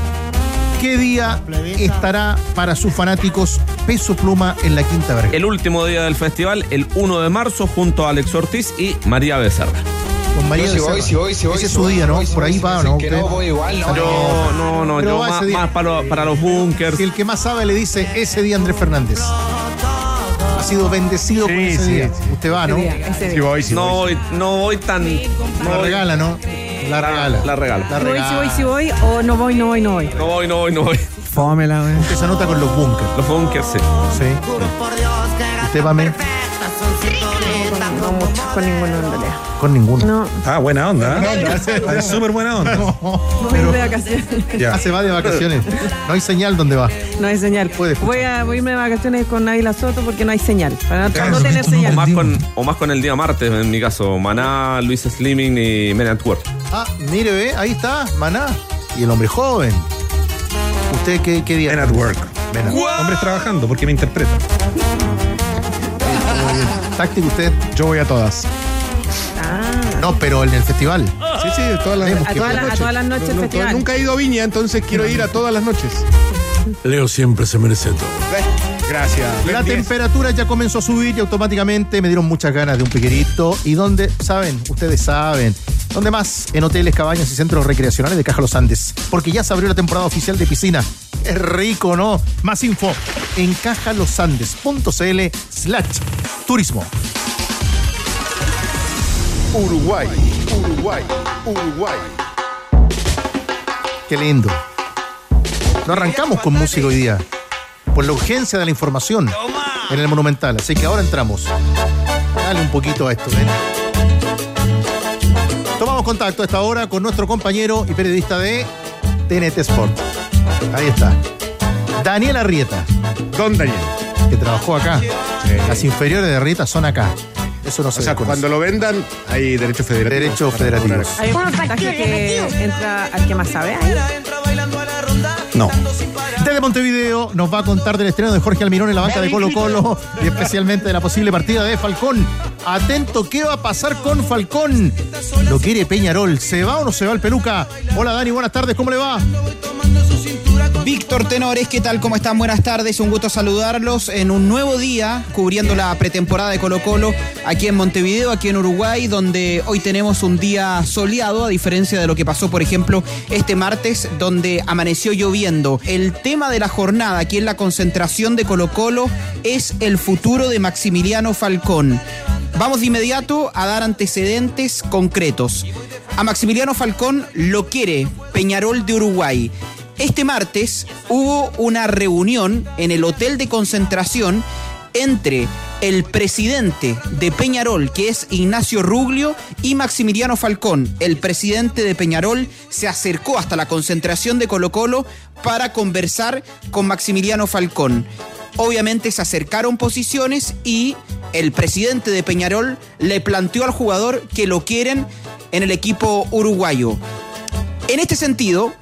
¿Qué día estará para sus fanáticos Peso Pluma en la Quinta Vergara? El último día del festival, el 1 de marzo, junto a Alex Ortiz y María Becerra. Con María Yo si voy, si voy, si voy, Ese es su día, ¿no? voy, si Por ahí va, si ¿no? que no voy igual, no. Yo, no, no, Pero yo va más, ese día. más para, los- para los bunkers. Si el que más sabe le dice ese día Andrés Fernández. Ha sido bendecido con ese sí, día. sí. Usted va, ¿no? Ese ese Sí voy, sí No voy. no voy tan. no La voy- regala, ¿no? La regala. La regalo. La Si voy, si regala. voy, si voy, o no voy, no voy, no voy. No voy, no voy, no voy. Fómela, güey. Usted se anota con los bunkers. Los bunkers, sí. Sí. Usted va, men, No mucho, con ninguno en realidad. con ninguno. No, Ah, buena onda. ¿eh? Ah, es súper buena onda. no voy Pero- de vacaciones. Ya. Ah, se va de vacaciones. No hay señal donde va. No hay señal. Puede escuchar. Voy a voy a irme de vacaciones con Naila Soto porque no hay señal. Para no, no tener O señal. más, con, o más con el día martes, en mi caso. Maná, Luis Slimming y Men at Work. Ah, mire, ve, ahí está, Maná. Y el hombre joven. ¿Usted qué, qué día? Men at work. Men at work. Hombres trabajando, porque me interpreta. Táctico usted. Yo voy a todas. Ah, No, pero en el festival. Sí, sí, todas las a, todas las, a todas las noches No, no, festival. nunca he ido a Viña, entonces quiero ir a todas las noches. Leo siempre se merece todo. Gracias. La temperatura ya comenzó a subir y automáticamente me dieron muchas ganas de un piquerito. ¿Y dónde? ¿Saben? Ustedes saben. ¿Dónde más? En hoteles, cabañas y centros recreacionales de Caja Los Andes. Porque ya se abrió la temporada oficial de piscina. Es rico, ¿no? Más info en cajalosandes.cl slash turismo. Uruguay, Uruguay, Uruguay. Qué lindo. No arrancamos con música hoy día. Por la urgencia de la información en el Monumental. Así que ahora entramos. Dale un poquito a esto, ¿ven? Tomamos contacto a esta hora con nuestro compañero y periodista de TNT Sport. Ahí está. Daniel Arrieta, Don Daniel. que trabajó acá. Las inferiores de Arrieta son acá. Eso no se O sea, cuando lo vendan, hay derechos federativos. Derechos federativos. Hay un porcentaje que entra al que más sabe. ahí. No. Desde Montevideo nos va a contar del estreno de Jorge Almirón en la banca de Colo Colo y especialmente de la posible partida de Falcón. Atento, ¿qué va a pasar con Falcón? Lo quiere Peñarol. ¿Se va o no se va el peluca? Hola Dani, buenas tardes, ¿cómo le va? Víctor Tenores, ¿qué tal? ¿Cómo están? Buenas tardes, un gusto saludarlos en un nuevo día cubriendo la pretemporada de Colo Colo aquí en Montevideo, aquí en Uruguay, donde hoy tenemos un día soleado, a diferencia de lo que pasó, por ejemplo, este martes, donde amaneció lloviendo. El tema de la jornada aquí en la concentración de Colo Colo es el futuro de Maximiliano Falcón. Vamos de inmediato a dar antecedentes concretos. A Maximiliano Falcón lo quiere Peñarol de Uruguay. Este martes hubo una reunión en el hotel de concentración entre el presidente de Peñarol, que es Ignacio Ruglio, y Maximiliano Falcón. El presidente de Peñarol se acercó hasta la concentración de Colo Colo para conversar con Maximiliano Falcón. Obviamente se acercaron posiciones y el presidente de Peñarol le planteó al jugador que lo quieren en el equipo uruguayo. En este sentido,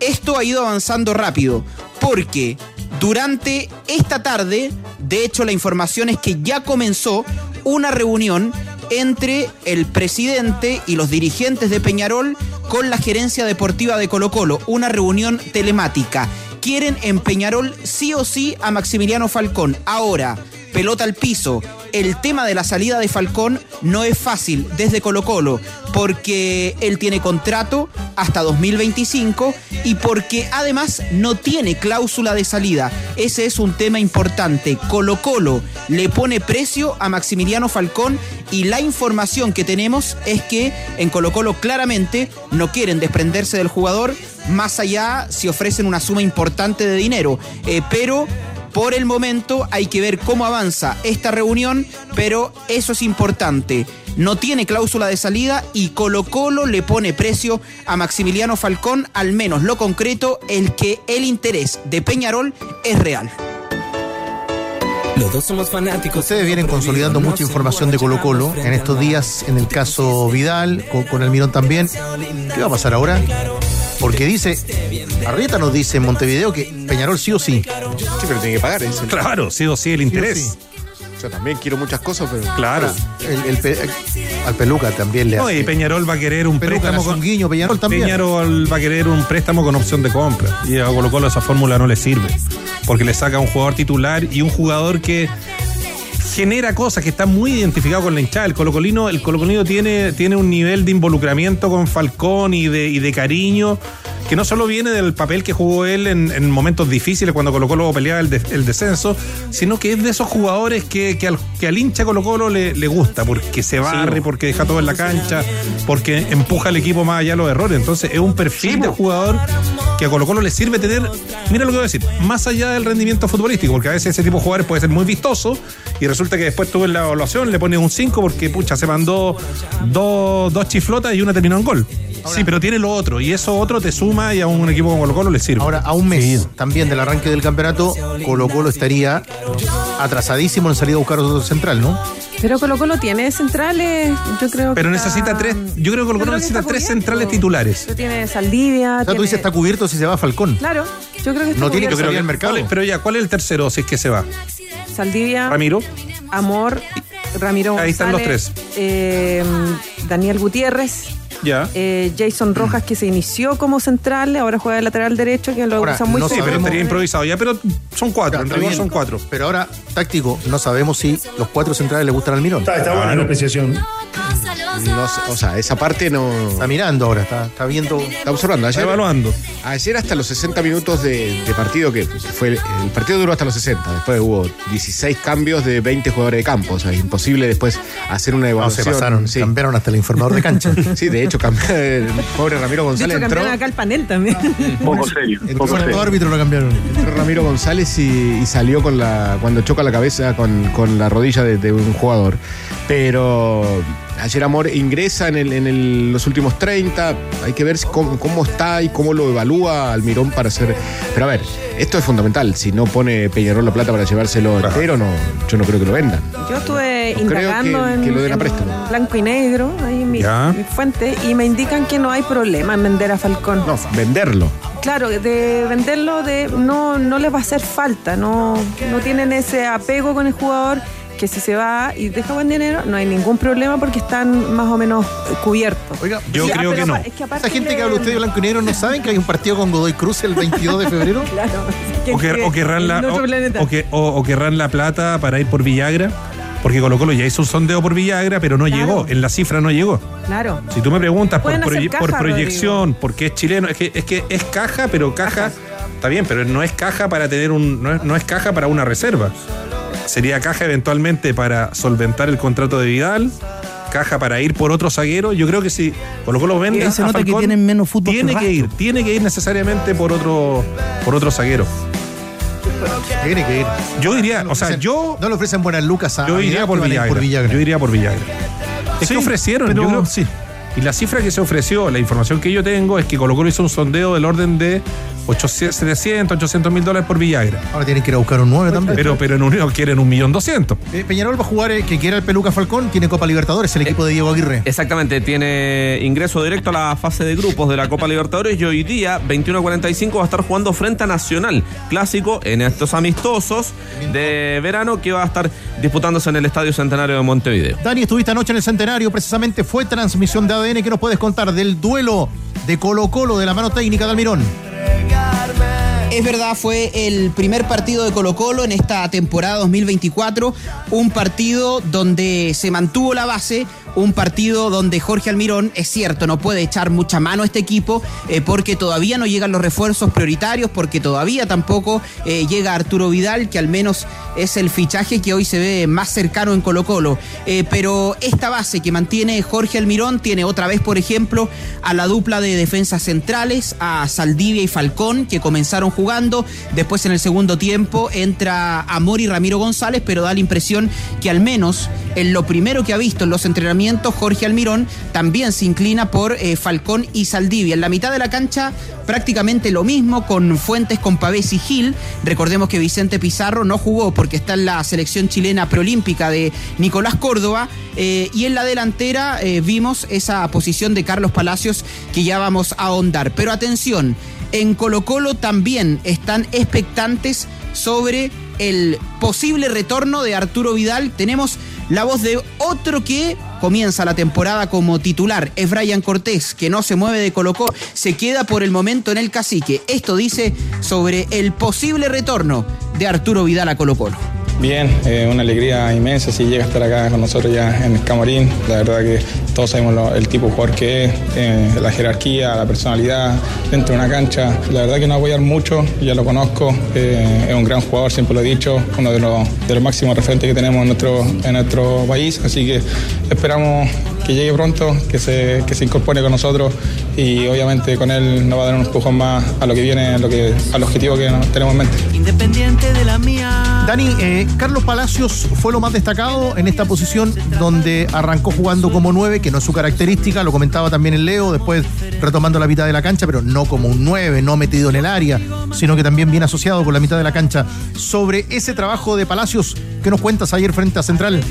esto ha ido avanzando rápido, porque durante esta tarde, de hecho la información es que ya comenzó una reunión entre el presidente y los dirigentes de Peñarol con la gerencia deportiva de Colo Colo, una reunión telemática. Quieren en Peñarol sí o sí a Maximiliano Falcón. Ahora, pelota al piso. El tema de la salida de Falcón no es fácil desde Colo Colo, porque él tiene contrato hasta 2025 y porque además no tiene cláusula de salida. Ese es un tema importante. Colo Colo le pone precio a Maximiliano Falcón y la información que tenemos es que en Colo Colo claramente no quieren desprenderse del jugador, más allá si ofrecen una suma importante de dinero. Eh, pero por el momento hay que ver cómo avanza esta reunión, pero eso es importante. No tiene cláusula de salida y Colo Colo le pone precio a Maximiliano Falcón, al menos lo concreto, el que el interés de Peñarol es real. Los dos somos fanáticos. Ustedes vienen consolidando mucha información de Colo Colo en estos días, en el caso Vidal, con, con el Mirón también. ¿Qué va a pasar ahora? Porque dice, Arrieta nos dice en Montevideo que Peñarol sí o sí. Sí, pero tiene que pagar. ¿eh? Claro, sí o sí el interés. Sí Yo también quiero muchas cosas, pero. Claro. El- el pe- Al Peluca también le No, hace. y Peñarol va a querer un Peluca préstamo un guiño, Peñarol también. Peñarol va a querer un préstamo con opción de compra. Y a Colo Colo esa fórmula no le sirve. Porque le saca un jugador titular y un jugador que genera cosas, que está muy identificado con la hinchada. El colocolino, el colocolino tiene, tiene un nivel de involucramiento con Falcón y de, y de cariño que no solo viene del papel que jugó él en, en momentos difíciles cuando Colo Colo peleaba el, de- el descenso, sino que es de esos jugadores que, que al, que al hincha Colo Colo le, le gusta, porque se barre, porque deja todo en la cancha, porque empuja al equipo más allá de los errores. Entonces es un perfil de jugador que a Colo Colo le sirve tener, mira lo que voy a decir, más allá del rendimiento futbolístico, porque a veces ese tipo de jugadores puede ser muy vistoso y resulta que después tú en la evaluación le pones un 5 porque pucha, se mandó dos, dos chiflotas y una terminó en gol. Sí, pero tiene lo otro y eso otro te suma y a un equipo como Colo Colo le sirve. Ahora, a un mes también del arranque del campeonato, Colo Colo estaría atrasadísimo en salir a buscar otro central, ¿no? Pero Colo Colo tiene centrales, yo creo Pero que necesita está- tres, yo creo que Colo Colo que necesita tres cubierto. centrales titulares. Pero Tiene Saldivia. O sea, tú dices está cubierto si se va Falcón. Claro, yo creo que está No tiene que salir al mercado. ¿Cuál es- pero ya, ¿cuál es el tercero si es que se va? Saldivia, Ramiro. Amor, Ramiro Ahí están los González, eh, Daniel Gutiérrez, Ya. eh, Jason Rojas que se inició como central, ahora juega de lateral derecho, que lo Ahora, usa muy no Sí, pero estaría improvisado ya, pero son cuatro, en Está bien. son cuatro. Pero ahora, táctico, no sabemos si los cuatro centrales le gustan al Mirón. Está, está buena la apreciación. No o sea, esa parte no. Está mirando ahora, está, está viendo. Está observando. Ayer, evaluando. Ayer hasta los 60 minutos de, de partido, que fue el, el partido duró hasta los 60. Después hubo 16 cambios de 20 jugadores de campo. O sea, es imposible después hacer una No, evaluación. se pasaron, Sí. cambiaron hasta el informador de cancha. Sí, de hecho, cambió el pobre Ramiro De González hecho, entró. cambiaron acá el panel también. Poco serio. Entró Poco serio. Árbitros lo cambiaron. Entró Ramiro González y, y salió con la. cuando choca la cabeza con, con la rodilla de, de un jugador. Pero ayer Amor ingresa en, el- en el- los últimos 30. Hay que ver si- cómo, cómo está y cómo lo evalúa Almirón para hacer. Pero a ver, esto es fundamental. Si no pone Peñarol la plata para llevárselo entero, no, yo no creo que lo vendan. Yo estuve No creo indagando que- en, que lo den a en blanco y negro, ahí en mi, mi fuente, y me indican que no hay problema en vender a Falcón. No, venderlo. Claro, de venderlo de no, no les va a hacer falta, no, no tienen ese apego con el jugador que si se va y deja buen dinero, no hay ningún problema porque están más o menos cubiertos. Oiga, Yo Sí, ah, creo pero que no. es que aparte Esa gente le- que habla usted de blanco y negro no saben que hay un partido con Godoy Cruz el 22 de febrero. Claro. O, que, o querrán la, o- o que, querrán plata para ir por Villagra. Porque Colo Colo ya hizo un sondeo por Villagra, pero no Claro. llegó. En la cifra no llegó. Claro. Si tú me preguntas por, proye- caja, por proyección, porque es chileno, es que, es que es caja, pero caja, está bien, pero no es caja para tener un, no es, no es caja para una reserva. Sería caja eventualmente para solventar el contrato de Vidal, caja para ir por otro zaguero. Yo creo que si Colo Colo vende a nota que Falcón, tienen menos fútbol tiene que ir, tiene que ir necesariamente por otro, por otro zaguero. Tiene que ir. Yo diría, o sea, yo, No le ofrecen buenas lucas a yo iría por Villagra. por Villagra. Yo iría por Villagra. Es Sí, que ofrecieron, pero- yo creo, sí. Y la cifra que se ofreció, la información que yo tengo, es que Colo Colo hizo un sondeo del orden de 800, 700, 800 mil dólares por Villagra. Ahora tienen que ir a buscar un 9 también. Pero, pero en Unión quieren un millón doscientos. Eh, Peñarol va a jugar, eh, que quiera el Peluca Falcón, tiene Copa Libertadores, el equipo de Diego Aguirre. Exactamente, tiene ingreso directo a la fase de grupos de la Copa Libertadores y hoy día, 21.45, va a estar jugando frente a Nacional, clásico en estos amistosos de verano que va a estar disputándose en el Estadio Centenario de Montevideo. Dani, estuviste anoche en el Centenario, precisamente fue transmisión de ADN. ¿Qué nos puedes contar del duelo de Colo Colo de la mano técnica de Almirón? Es verdad, fue el primer partido de Colo Colo en esta temporada 2024, un partido donde se mantuvo la base, un partido donde Jorge Almirón, es cierto, no puede echar mucha mano a este equipo eh, porque todavía no llegan los refuerzos prioritarios, porque todavía tampoco eh, llega Arturo Vidal, que al menos es el fichaje que hoy se ve más cercano en Colo Colo. Eh, pero esta base que mantiene Jorge Almirón tiene otra vez, por ejemplo, a la dupla de defensas centrales, a Saldivia y Falcón, que comenzaron jugando. Después en el segundo tiempo entra Amor y Ramiro González, pero da la impresión que al menos en lo primero que ha visto en los entrenamientos, Jorge Almirón también se inclina por eh, Falcón y Saldivia. En la mitad de la cancha prácticamente lo mismo con Fuentes, con Pavés y Gil. Recordemos que Vicente Pizarro no jugó porque está en la selección chilena preolímpica de Nicolás Córdoba. eh, y en la delantera eh, vimos esa posición de Carlos Palacios que ya vamos a ahondar. Pero atención, en Colo Colo también están expectantes sobre el posible retorno de Arturo Vidal. Tenemos la voz de otro que comienza la temporada como titular es Brian Cortés, que no se mueve de Colocó, se queda por el momento en el cacique. Esto dice sobre el posible retorno de Arturo Vidal a Colo Colo. Bien, eh, una alegría inmensa si llega a estar acá con nosotros ya en el camarín. La verdad que todos sabemos el tipo de jugador que es, eh, la jerarquía, la personalidad dentro de una cancha. La verdad que no apoyar mucho, ya lo conozco, eh, es un gran jugador, siempre lo he dicho, uno de los, de los máximos referentes que tenemos en nuestro, en nuestro país, así que esperamos que llegue pronto, que se, que se incorpore con nosotros y obviamente con él nos va a dar un empujón más a lo que viene, a lo que, al objetivo que tenemos en mente. Independiente de la mía. Dani, eh, Carlos Palacios fue lo más destacado en esta posición donde arrancó jugando como nueve, que no es su característica, lo comentaba también el Leo, después retomando la mitad de la cancha, pero no como un nueve, no metido en el área, sino que también bien asociado con la mitad de la cancha. Sobre ese trabajo de Palacios, ¿qué nos cuentas ayer frente a Central?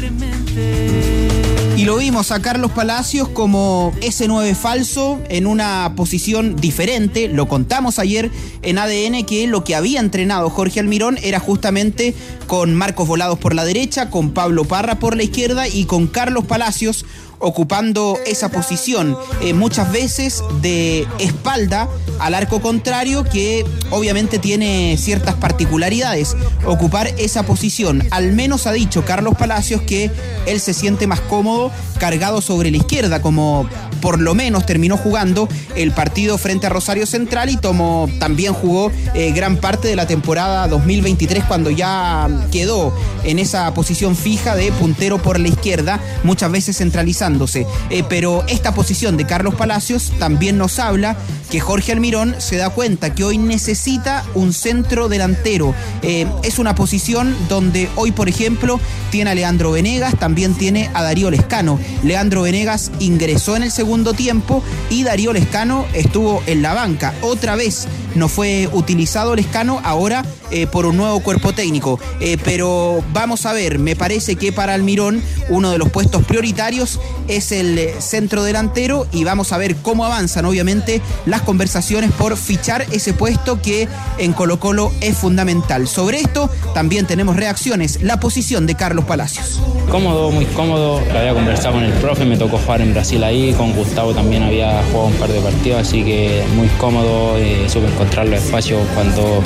Y lo vimos a Carlos Palacios como ese 9 falso en una posición diferente. Lo contamos ayer en ADN que lo que había entrenado Jorge Almirón era justamente con Marcos Volados por la derecha, con Pablo Parra por la izquierda y con Carlos Palacios ocupando esa posición eh, muchas veces de espalda al arco contrario que obviamente tiene ciertas particularidades. Ocupar esa posición al menos ha dicho Carlos Palacios que él se siente más cómodo cargado sobre la izquierda como por lo menos terminó jugando el partido frente a Rosario Central y tomó, también jugó eh, gran parte de la temporada 2023 cuando ya quedó en esa posición fija de puntero por la izquierda, muchas veces centralizándose. Eh, pero esta posición de Carlos Palacios también nos habla que Jorge Almirón se da cuenta que hoy necesita un centro delantero. Eh, es una posición donde hoy, por ejemplo, tiene a Leandro Venegas, también tiene a Darío Lescano. Leandro Venegas ingresó en el segundo tiempo y Darío Lescano estuvo en la banca. Otra vez no fue utilizado Lescano, ahora eh, por un nuevo cuerpo técnico. Eh, pero vamos a ver, me parece que para Almirón uno de los puestos prioritarios es el eh, centro delantero y vamos a ver cómo avanzan, obviamente, las conversaciones por fichar ese puesto que en Colo Colo es fundamental. Sobre esto también tenemos reacciones. La posición de Carlos Palacios. Cómodo, muy cómodo. Lo había conversado con el profe, me tocó jugar en Brasil ahí. Con Gustavo también había jugado un par de partidos, así que muy cómodo. Eh, supe encontrar los espacios cuando,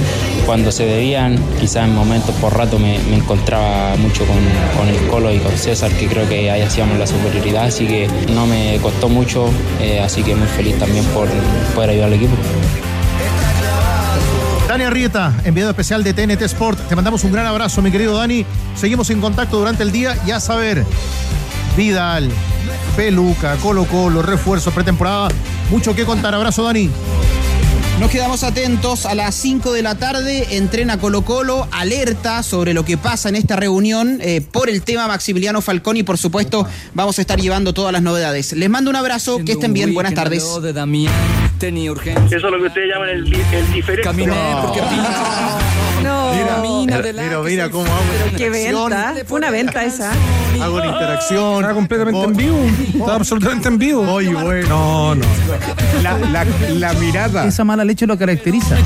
cuando se debían. Quizás en momentos por rato me, encontraba mucho con, con el Colo y con César, que creo que ahí hacíamos la superioridad, así que no me costó mucho. eh, así que muy feliz también por poder ayudar al equipo. Dani Arrieta, enviado especial de TNT Sport. Te mandamos un gran abrazo, mi querido Dani. Seguimos en contacto durante el día. Ya saber, Vidal, Peluca, Colo Colo, refuerzo, pretemporada. Mucho que contar. Abrazo, Dani. Nos quedamos atentos a las 5 de la tarde, entrena Colo Colo, alerta sobre lo que pasa en esta reunión eh, por el tema Maximiliano Falcón y por supuesto vamos a estar llevando todas las novedades. Les mando un abrazo, que estén bien, buenas tardes. Eso es lo que ustedes llaman el, di- el diferente. Caminé porque No. Mira, cómo hago Pero qué venta. Fue una venta esa. Hago la interacción. Estaba completamente en vivo. Estaba absolutamente en vivo. Oye, bueno. No, no. La, la- la mirada. Esa mala leche lo caracteriza.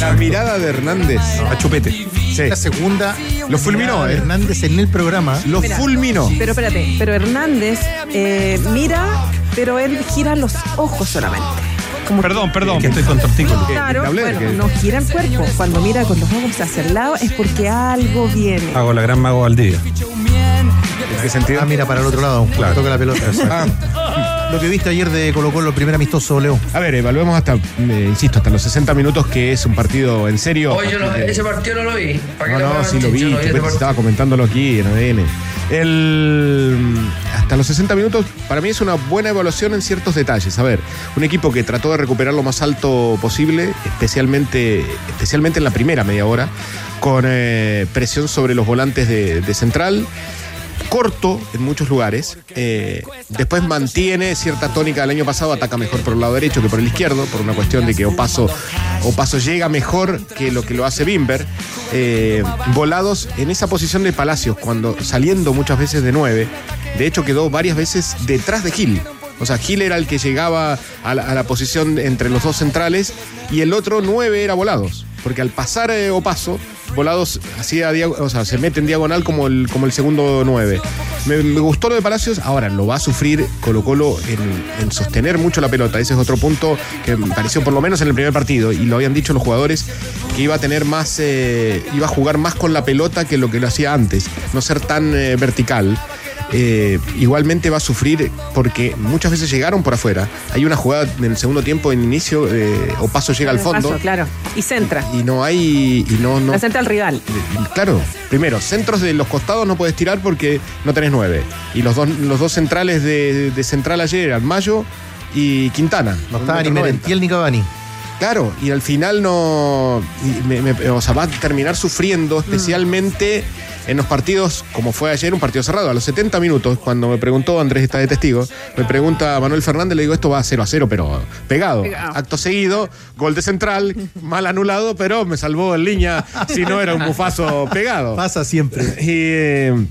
La mirada de Hernández. A chupete. Sí. La segunda. Lo fulminó, ¿eh? Hernández en el programa. Lo fulminó. Pero espérate, pero Hernández eh, mira, pero él gira los ojos solamente. Como Perdón, perdón, que estoy con tortícolis. Claro, bueno, no gira el cuerpo. Cuando mira con los ojos hacia el lado es porque algo viene. Hago la gran mago al día. ¿En qué sentido? Ah, mira, para el otro lado. Claro. Toca la pelota. Ah, Lo que viste ayer de Colo Colo, el primer amistoso, Leo. a ver, evaluemos hasta, eh, insisto, hasta los 60 minutos que es un partido en serio. Oye, yo no- ese partido no lo vi. ¿Para No, no, sí lo vi, Yo no estaba comentándolo aquí en ADN. El, hasta los 60 minutos, para mí es una buena evaluación en ciertos detalles. A ver, un equipo que trató de recuperar lo más alto posible, especialmente, especialmente en la primera media hora, con eh, presión sobre los volantes de, de central. Corto en muchos lugares. eh, después mantiene cierta tónica del año pasado, ataca mejor por el lado derecho que por el izquierdo, por una cuestión de que Opaso, Opaso llega mejor que lo que lo hace Bimber. Eh, volados en esa posición de Palacios, cuando saliendo muchas veces de nueve, de hecho quedó varias veces detrás de Gil. O sea, Gil era el que llegaba a la, posición entre los dos centrales y el otro nueve era Volados. Porque al pasar eh, Opaso, Volados hacía o sea, se mete en diagonal como el, como el segundo nueve. me, me gustó lo de Palacios, ahora lo va a sufrir Colo Colo en, en sostener mucho la pelota. Ese es otro punto que me pareció por lo menos en el primer partido, y lo habían dicho los jugadores, que iba a tener más, eh, iba a jugar más con la pelota que lo que lo hacía antes, no ser tan eh, vertical. Eh, igualmente va a sufrir porque muchas veces llegaron por afuera. Hay una jugada en el segundo tiempo en inicio, eh, o paso llega al fondo. Paso, claro. Y centra. Y no hay. Y no, no, La centra al rival. Claro, primero, centros de los costados no puedes tirar porque no tenés nueve. Y los dos, los dos centrales de, de central ayer eran Mayo y Quintana. No estaba ni Merentiel ni Cavani. Claro, y al final no. me- me- o sea, va a terminar sufriendo, especialmente en los partidos, como fue ayer, un partido cerrado. A los 70 minutos, cuando me preguntó, Andrés está de testigo, me pregunta Manuel Fernández, le digo, esto va a 0 a 0, pero pegado. Pegado. Acto seguido, gol de central, mal anulado, pero me salvó en línea, si no era un bufazo pegado. Pasa siempre. Y, eh,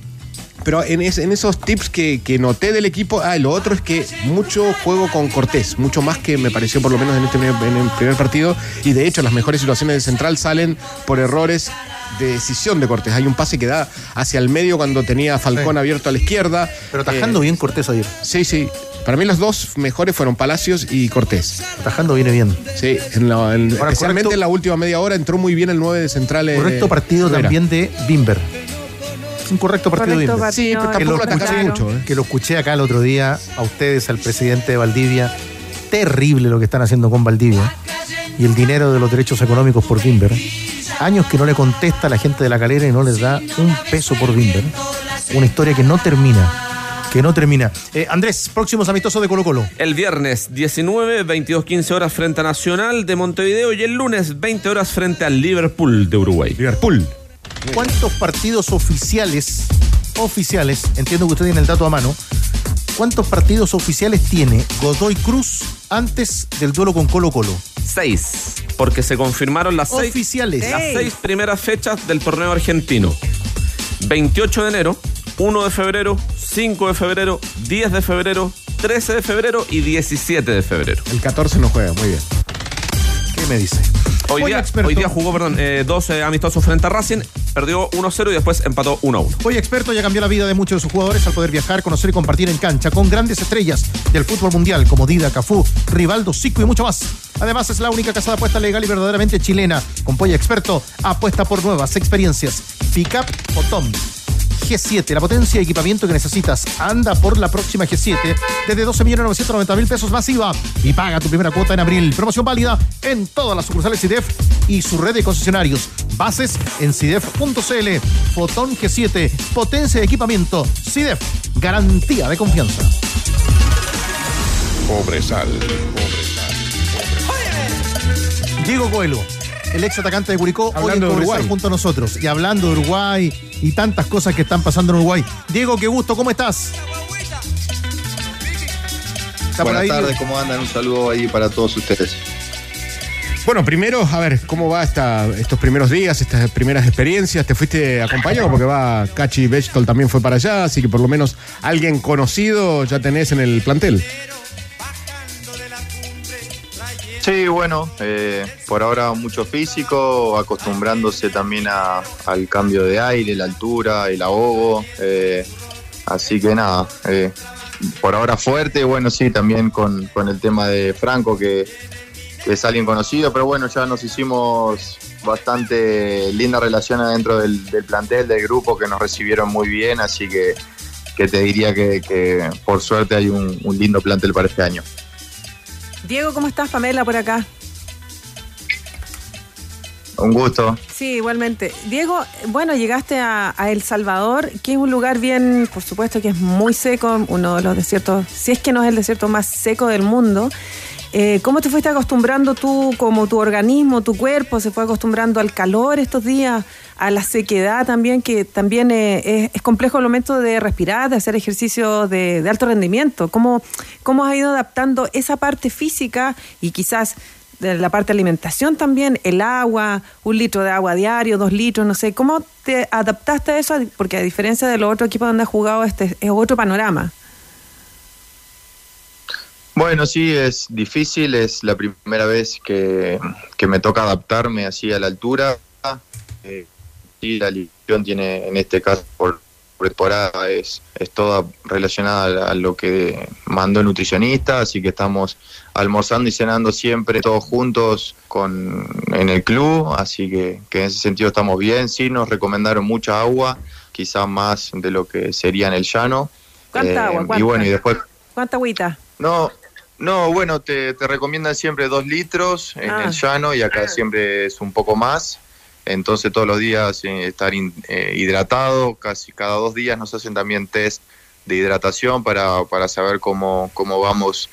pero en, es- en esos tips que, que noté del equipo, ah, y lo otro es que mucho juego con Cortés, mucho más que me pareció por lo menos en este primer, en el primer partido. Y de hecho, las mejores situaciones de central salen por errores de decisión de Cortés. Hay un pase que da hacia el medio cuando tenía Falcón abierto a la izquierda. Pero atajando Eh, bien Cortés ayer. Sí, sí. Para mí los dos mejores fueron Palacios y Cortés. Atajando viene bien. Sí, en la- en- especialmente correcto- en la última media hora entró muy bien el 9 de central. eh, Correcto partido Rivera. también de Bimber. Un correcto partido Correcto de Sí, pero Que lo, escuché, mucho. ¿eh? que lo escuché acá el otro día a ustedes, al presidente de Valdivia. Terrible lo que están haciendo con Valdivia. Y el dinero de los derechos económicos por Bimber. Años que no le contesta a la gente de la calera y no les da un peso por Bimber. Una historia que no termina. Que no termina. Eh, Andrés, próximos amistosos de Colo Colo. El viernes 19, 22, 15 horas frente a Nacional de Montevideo y el lunes 20 horas frente al Liverpool de Uruguay. Liverpool. ¿Cuántos partidos oficiales, oficiales, entiendo que usted tiene el dato a mano, cuántos partidos oficiales tiene Godoy Cruz antes del duelo con Colo Colo? Seis, porque se confirmaron las seis, Oficiales. las seis primeras fechas del torneo argentino. 28 de enero, 1 de febrero, 5 de febrero, 10 de febrero, 13 de febrero y 17 de febrero. El 14 no juega, muy bien. ¿Qué me dice? Hoy día, experto. hoy día jugó, perdón, eh, dos eh, amistosos frente a Racing, perdió 1-0 y después empató 1-1. Hoy experto ya cambió la vida de muchos de sus jugadores al poder viajar, conocer y compartir en cancha con grandes estrellas del fútbol mundial como Dida, Cafú, Rivaldo, Zico y mucho más. Además es la única casa de apuesta legal y verdaderamente chilena. Con Polla Experto apuesta por nuevas experiencias. Pickup o Tom. G7, la potencia y equipamiento que necesitas. Anda por la próxima G7 desde 12.990.000 pesos masiva y paga tu primera cuota en abril. Promoción válida en todas las sucursales CIDEF y su red de concesionarios. Bases en CIDEF.cl. Fotón G7, potencia y equipamiento. CIDEF, garantía de confianza. Cobresal. Diego Coelho, el ex atacante de Curicó, hoy Hablando en de Uruguay. junto a nosotros. Y hablando de Uruguay y tantas cosas que están pasando en Uruguay. Diego, qué gusto, ¿cómo estás? ¿Está por Buenas ahí? tardes, ¿cómo andan? Un saludo ahí para todos ustedes. Bueno, primero, a ver, ¿cómo va esta, estos primeros días, estas primeras experiencias? ¿Te fuiste acompañado? Porque va Cachi Bechtel también fue para allá, así que por lo menos alguien conocido ya tenés en el plantel. Sí, bueno, eh, por ahora mucho físico, acostumbrándose también a- al cambio de aire, la altura, el ahogo. eh, así que nada, eh, por ahora fuerte, bueno, sí, también con, con el tema de Franco, que, es alguien conocido, pero bueno, ya nos hicimos bastante linda relación adentro del, plantel, del grupo, que nos recibieron muy bien, así que, que te diría que, que por suerte hay un lindo plantel para este año. Diego, ¿cómo estás? Pamela por acá. Un gusto. Sí, igualmente. Diego, bueno, llegaste a, a El Salvador, que es un lugar bien, por supuesto que es muy seco, uno de los desiertos, si es que no es el desierto más seco del mundo. Eh, ¿Cómo te fuiste acostumbrando tú, como tu organismo, tu cuerpo, se fue acostumbrando al calor estos días, a la sequedad también, que también eh, es, es complejo el momento de respirar, de hacer ejercicios de, alto rendimiento? ¿Cómo, ¿Cómo has ido adaptando esa parte física y quizás de la parte de alimentación también, el agua, un litro de agua diario, dos litros, no sé, ¿cómo te adaptaste a eso? Porque a diferencia de los otros equipos donde has jugado, este es otro panorama. Bueno, sí, es difícil, es la primera vez que, que me toca adaptarme así a la altura. Eh, sí, la lesión tiene en este caso por temporada es, es toda relacionada a, lo que mandó el nutricionista, así que estamos almorzando y cenando siempre todos juntos con, en el club, así que, que en ese sentido estamos bien. Sí, nos recomendaron mucha agua, quizás más de lo que sería en el llano. ¿Cuánta Eh, agua? Y bueno, y después ¿Cuánta agüita? no, no, bueno, te, te recomiendan siempre dos litros en Ah. el llano y acá siempre es un poco más. Entonces todos los días eh, estar eh, hidratado, casi cada dos días nos hacen también test de hidratación para, para saber cómo, cómo vamos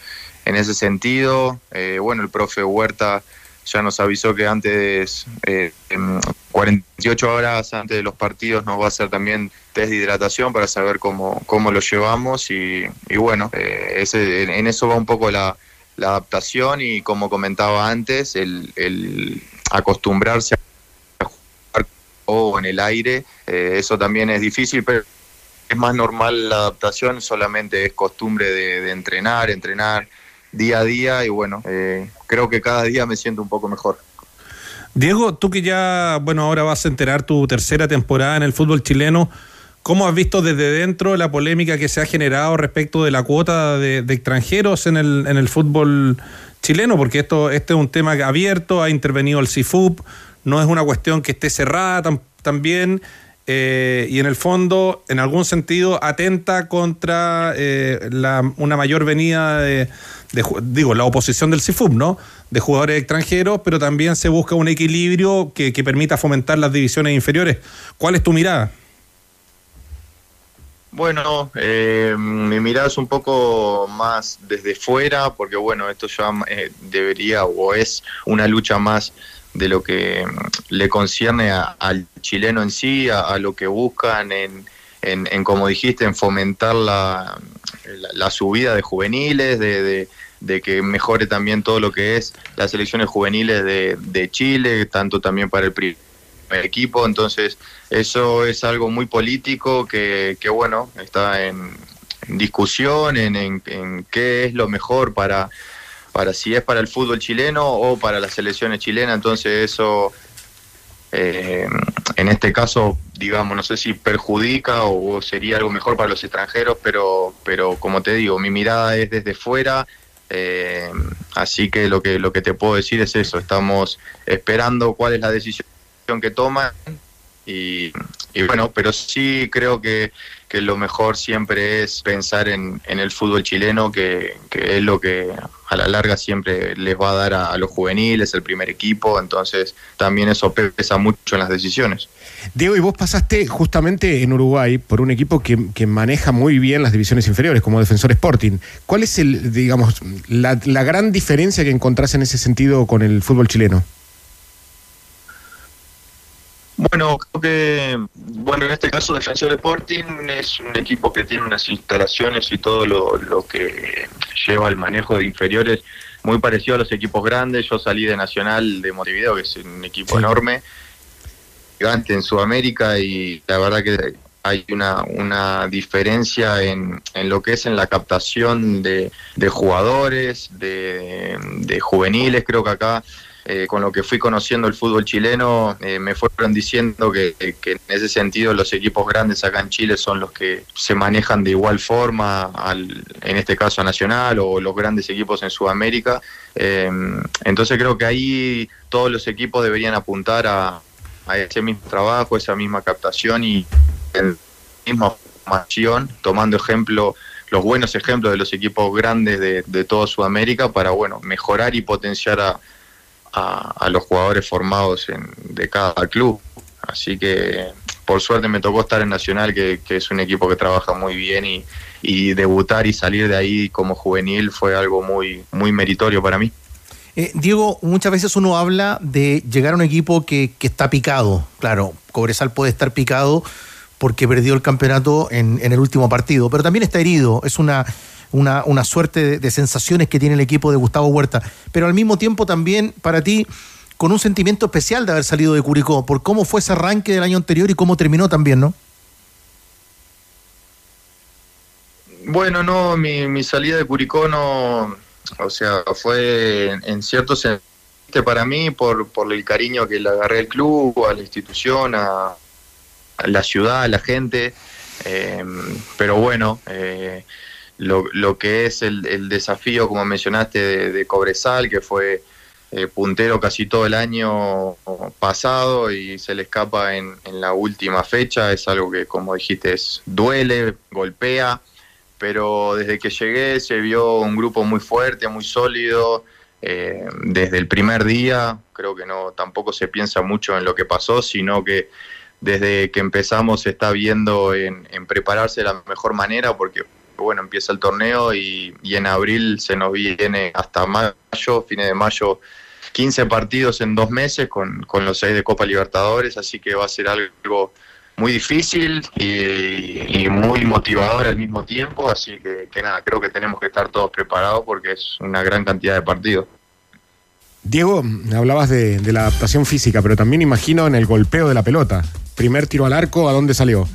en ese sentido. Eh, bueno, el profe Huerta ya nos avisó que antes, eh, em, 48 horas antes de los partidos, nos va a hacer también test de hidratación para saber cómo, cómo lo llevamos y, y bueno, eh, ese, en, eso va un poco la, la adaptación y como comentaba antes, el, el acostumbrarse a o en el aire, eh, eso también es difícil, pero es más normal la adaptación, solamente es costumbre de, entrenar, entrenar día a día y bueno, eh, creo que cada día me siento un poco mejor. Diego, tú que ya, bueno, ahora vas a enterar tu tercera temporada en el fútbol chileno, ¿cómo has visto desde dentro la polémica que se ha generado respecto de la cuota de, de extranjeros en el, en el fútbol chileno? Porque esto este es un tema abierto, ha intervenido el CIFUP, no es una cuestión que esté cerrada tam- también. eh, y en el fondo, en algún sentido, atenta contra eh, la- una mayor venida de, digo, la oposición del CIFUP, ¿no? De jugadores extranjeros, pero también se busca un equilibrio que, permita fomentar las divisiones inferiores. ¿Cuál es tu mirada? Bueno, eh, mi mirada es un poco más desde fuera, porque bueno, esto ya debería o es una lucha más de lo que mm, le concierne a- al chileno en sí, a, lo que buscan en, en, en, como dijiste, en fomentar la, la, la subida de juveniles, de, de, que mejore también todo lo que es las selecciones juveniles de, de Chile, tanto también para el primer equipo, entonces eso es algo muy político que, que bueno, está en, discusión, en, en qué es lo mejor para, para si es para el fútbol chileno o para las selecciones chilenas, entonces eso eh, en este caso, digamos, no sé si perjudica o, sería algo mejor para los extranjeros, pero, pero como te digo, mi mirada es desde fuera, eh, así que lo que lo que te puedo decir es eso, estamos esperando cuál es la decisión que toman y, y bueno, pero sí creo que, que lo mejor siempre es pensar en, en el fútbol chileno, que, que, es lo que a la larga siempre les va a dar a, los juveniles, el primer equipo, entonces también eso pesa mucho en las decisiones. Diego, y vos pasaste justamente en Uruguay por un equipo que, que maneja muy bien las divisiones inferiores, como Defensor Sporting. ¿Cuál es el, digamos, la, la gran diferencia que encontrás en ese sentido con el fútbol chileno? Bueno, creo que, bueno, en este caso Defensor Sporting es un equipo que tiene unas instalaciones y todo lo, lo que lleva el manejo de inferiores muy parecido a los equipos grandes. Yo salí de Nacional de Montevideo, que es un equipo sí. enorme, gigante en Sudamérica y la verdad que hay una, una diferencia en, en lo que es en la captación de, de jugadores, de, de juveniles, creo que acá eh, con lo que fui conociendo el fútbol chileno, eh, me fueron diciendo que, en ese sentido los equipos grandes acá en Chile son los que se manejan de igual forma, al, en este caso a Nacional o los grandes equipos en Sudamérica. Eh, entonces creo que ahí todos los equipos deberían apuntar a, ese mismo trabajo, esa misma captación y en misma formación, tomando ejemplo los buenos ejemplos de los equipos grandes de, de toda Sudamérica para bueno mejorar y potenciar a, a, los jugadores formados en, de cada club. Así que por suerte me tocó estar en Nacional, que, es un equipo que trabaja muy bien y, debutar y salir de ahí como juvenil fue algo muy, muy meritorio para mí. Eh, Diego, muchas veces uno habla de llegar a un equipo que, que, está picado. Claro, Cobresal puede estar picado porque perdió el campeonato en, en el último partido, pero también está herido. Es una, una, una suerte de, sensaciones que tiene el equipo de Gustavo Huerta, pero al mismo tiempo también para ti con un sentimiento especial de haber salido de Curicó, por cómo fue ese arranque del año anterior y cómo terminó también, ¿no? Bueno, no, mi, mi salida de Curicó no, o sea, fue en, cierto sentido para mí por, por el cariño que le agarré al club, a la institución, a, a la ciudad, a la gente. Eh, pero bueno, eh, lo, que es el, el, desafío, como mencionaste, de, de Cobresal, que fue eh, puntero casi todo el año pasado y se le escapa en, en, la última fecha, es algo que, como dijiste, es, duele, golpea, pero desde que llegué se vio un grupo muy fuerte, muy sólido. Eh, desde el primer día, creo que no tampoco se piensa mucho en lo que pasó, sino que desde que empezamos se está viendo en, en prepararse de la mejor manera, porque bueno, empieza el torneo y, y, en abril se nos viene hasta mayo, fines de mayo, 15 partidos en dos meses con, con los seis de Copa Libertadores, así que va a ser algo muy difícil y, y, muy motivador al mismo tiempo, así que, que, nada, creo que tenemos que estar todos preparados porque es una gran cantidad de partidos. Diego, hablabas de, de la adaptación física, pero también imagino en el golpeo de la pelota. Primer tiro al arco, ¿a dónde salió?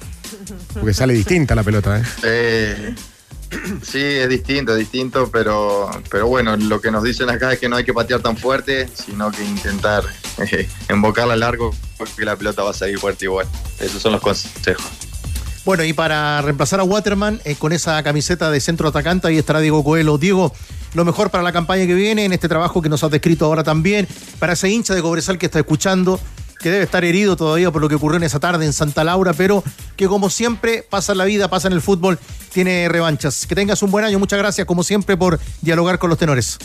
Porque sale distinta la pelota, ¿eh? eh Sí, es distinto, es distinto, pero, pero bueno, lo que nos dicen acá es que no hay que patear tan fuerte, sino que intentar eh, embocarla largo porque la pelota va a salir fuerte igual. Esos son los consejos. Bueno, y para reemplazar a Waterman eh, con esa camiseta de centro atacante, ahí estará Diego Coelho. Diego, lo mejor para la campaña que viene, en este trabajo que nos has descrito ahora también, para ese hincha de Cobresal que está escuchando, que debe estar herido todavía por lo que ocurrió en esa tarde en Santa Laura, pero que como siempre pasa la vida, pasa en el fútbol, tiene revanchas. Que tengas un buen año, muchas gracias como siempre por dialogar con los tenores.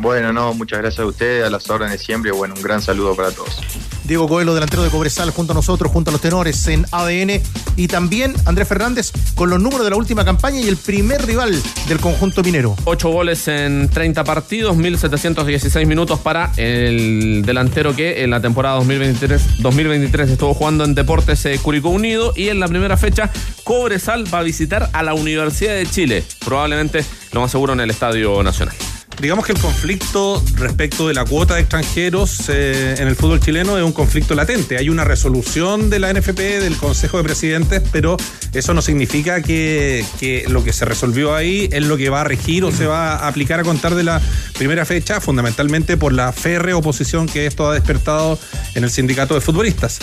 Bueno, no, muchas gracias a ustedes, a las órdenes siempre, bueno, un gran saludo para todos. Diego Coelho, delantero de Cobresal, junto a nosotros, junto a los tenores en ADN. Y también Andrés Fernández con los números de la última campaña y el primer rival del conjunto minero. Ocho goles en 30 partidos, 1.716 minutos para el delantero que en la temporada 2023, 2023 estuvo jugando en Deportes Curicó Unido. Y en la primera fecha, Cobresal va a visitar a la Universidad de Chile. Probablemente lo más seguro en el Estadio Nacional digamos que el conflicto respecto de la cuota de extranjeros eh, en el fútbol chileno es un conflicto latente. Hay una resolución de la NFP, del Consejo de Presidentes, pero eso no significa que, lo que se resolvió ahí es lo que va a regir o se va a aplicar a contar de la primera fecha, fundamentalmente por la férrea oposición que esto ha despertado en el sindicato de futbolistas.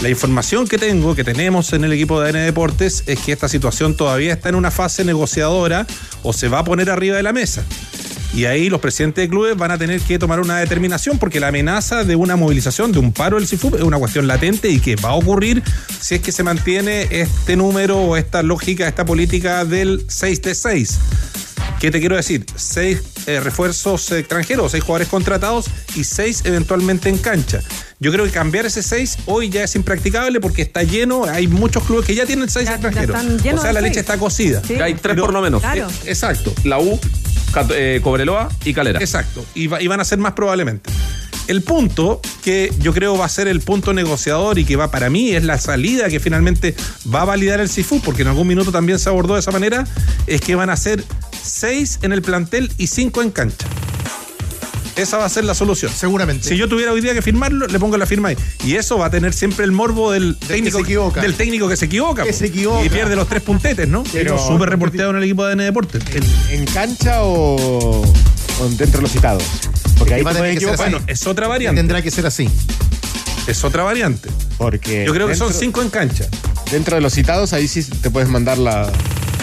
La información que tengo, que tenemos en el equipo de AN Deportes, es que esta situación todavía está en una fase negociadora o se va a poner arriba de la mesa. Y ahí los presidentes de clubes van a tener que tomar una determinación porque la amenaza de una movilización, de un paro del CIFUP es una cuestión latente y que va a ocurrir si es que se mantiene este número o esta lógica, esta política del 6 de 6. ¿Qué te quiero decir? Seis eh, refuerzos extranjeros, seis jugadores contratados y seis eventualmente en cancha. Yo creo que cambiar ese seis hoy ya es impracticable porque está lleno, hay muchos clubes que ya tienen seis ya, extranjeros. Ya o sea, la leche está cocida. Sí. Hay tres Pero, por lo menos. Claro. Eh, exacto. La U, eh, Cobreloa y Calera. Exacto. Y, y van a ser más probablemente. El punto que yo creo va a ser el punto negociador y que va para mí es la salida que finalmente va a validar el CIFU, porque en algún minuto también se abordó de esa manera, es que van a ser seis en el plantel y cinco en cancha. Esa va a ser la solución. Seguramente. Si yo tuviera hoy día que firmarlo, le pongo la firma ahí. Y eso va a tener siempre el morbo del técnico que se equivoca. Del técnico que se equivoca. Que se equivoca. Y pierde los tres puntetes, ¿no? Pero súper reporteado en el equipo de N Deportes. ¿En, ¿En, cancha o, o, dentro de los citados? Porque ahí va a tener que ser así. Bueno, es otra variante. Tendrá que ser así. Es otra variante. Porque. Yo creo que son cinco en cancha. Dentro de los citados, ahí sí te puedes mandar la,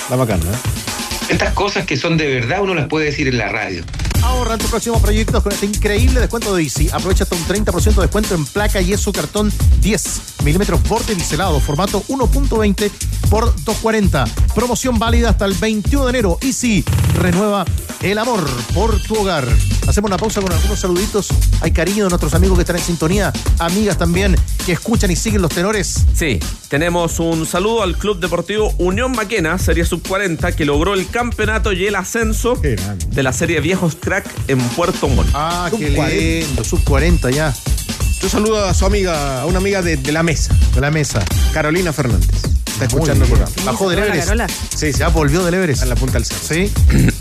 la macana. ¿eh? Estas cosas que son de verdad uno las puede decir en la radio. Ahorra en tus próximos proyectos con este increíble descuento de Easy. Aprovecha hasta un 30% de descuento en placa y su cartón 10 milímetros borde biselado, formato 1.20 por 240. Promoción válida hasta el 21 de enero. Easy renueva el amor por tu hogar. Hacemos una pausa con algunos saluditos. Hay cariño de nuestros amigos que están en sintonía, amigas también que escuchan y siguen los tenores. Sí, tenemos un saludo al Club Deportivo Unión Maquena, Serie Sub 40, que logró el campeonato y el ascenso de la Serie Viejos Crack en Puerto Montt. Ah, sub qué 40. lindo, Sub 40 ya. Yo saludo a su amiga, a una amiga de, de la mesa. De la mesa. Carolina Fernández. Está escuchando el programa. Bajó del Everest. Sí, ya volvió del Everest. A la punta del cerro. Sí.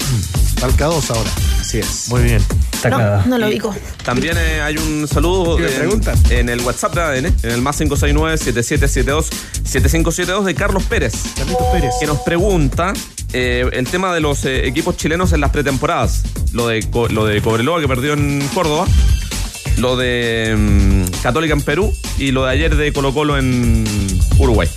Talca 2 ahora. Así es. Muy bien. No, no lo digo. También eh, hay un saludo en, en, el WhatsApp de ADN, en el más 569-7772-7572 de Carlos Pérez. Carlitos Pérez. Que nos pregunta eh, el tema de los eh, equipos chilenos en las pretemporadas. Lo de, lo de Cobreloa que perdió en Córdoba. Lo de um, Católica en Perú y lo de ayer de Colo Colo en Uruguay.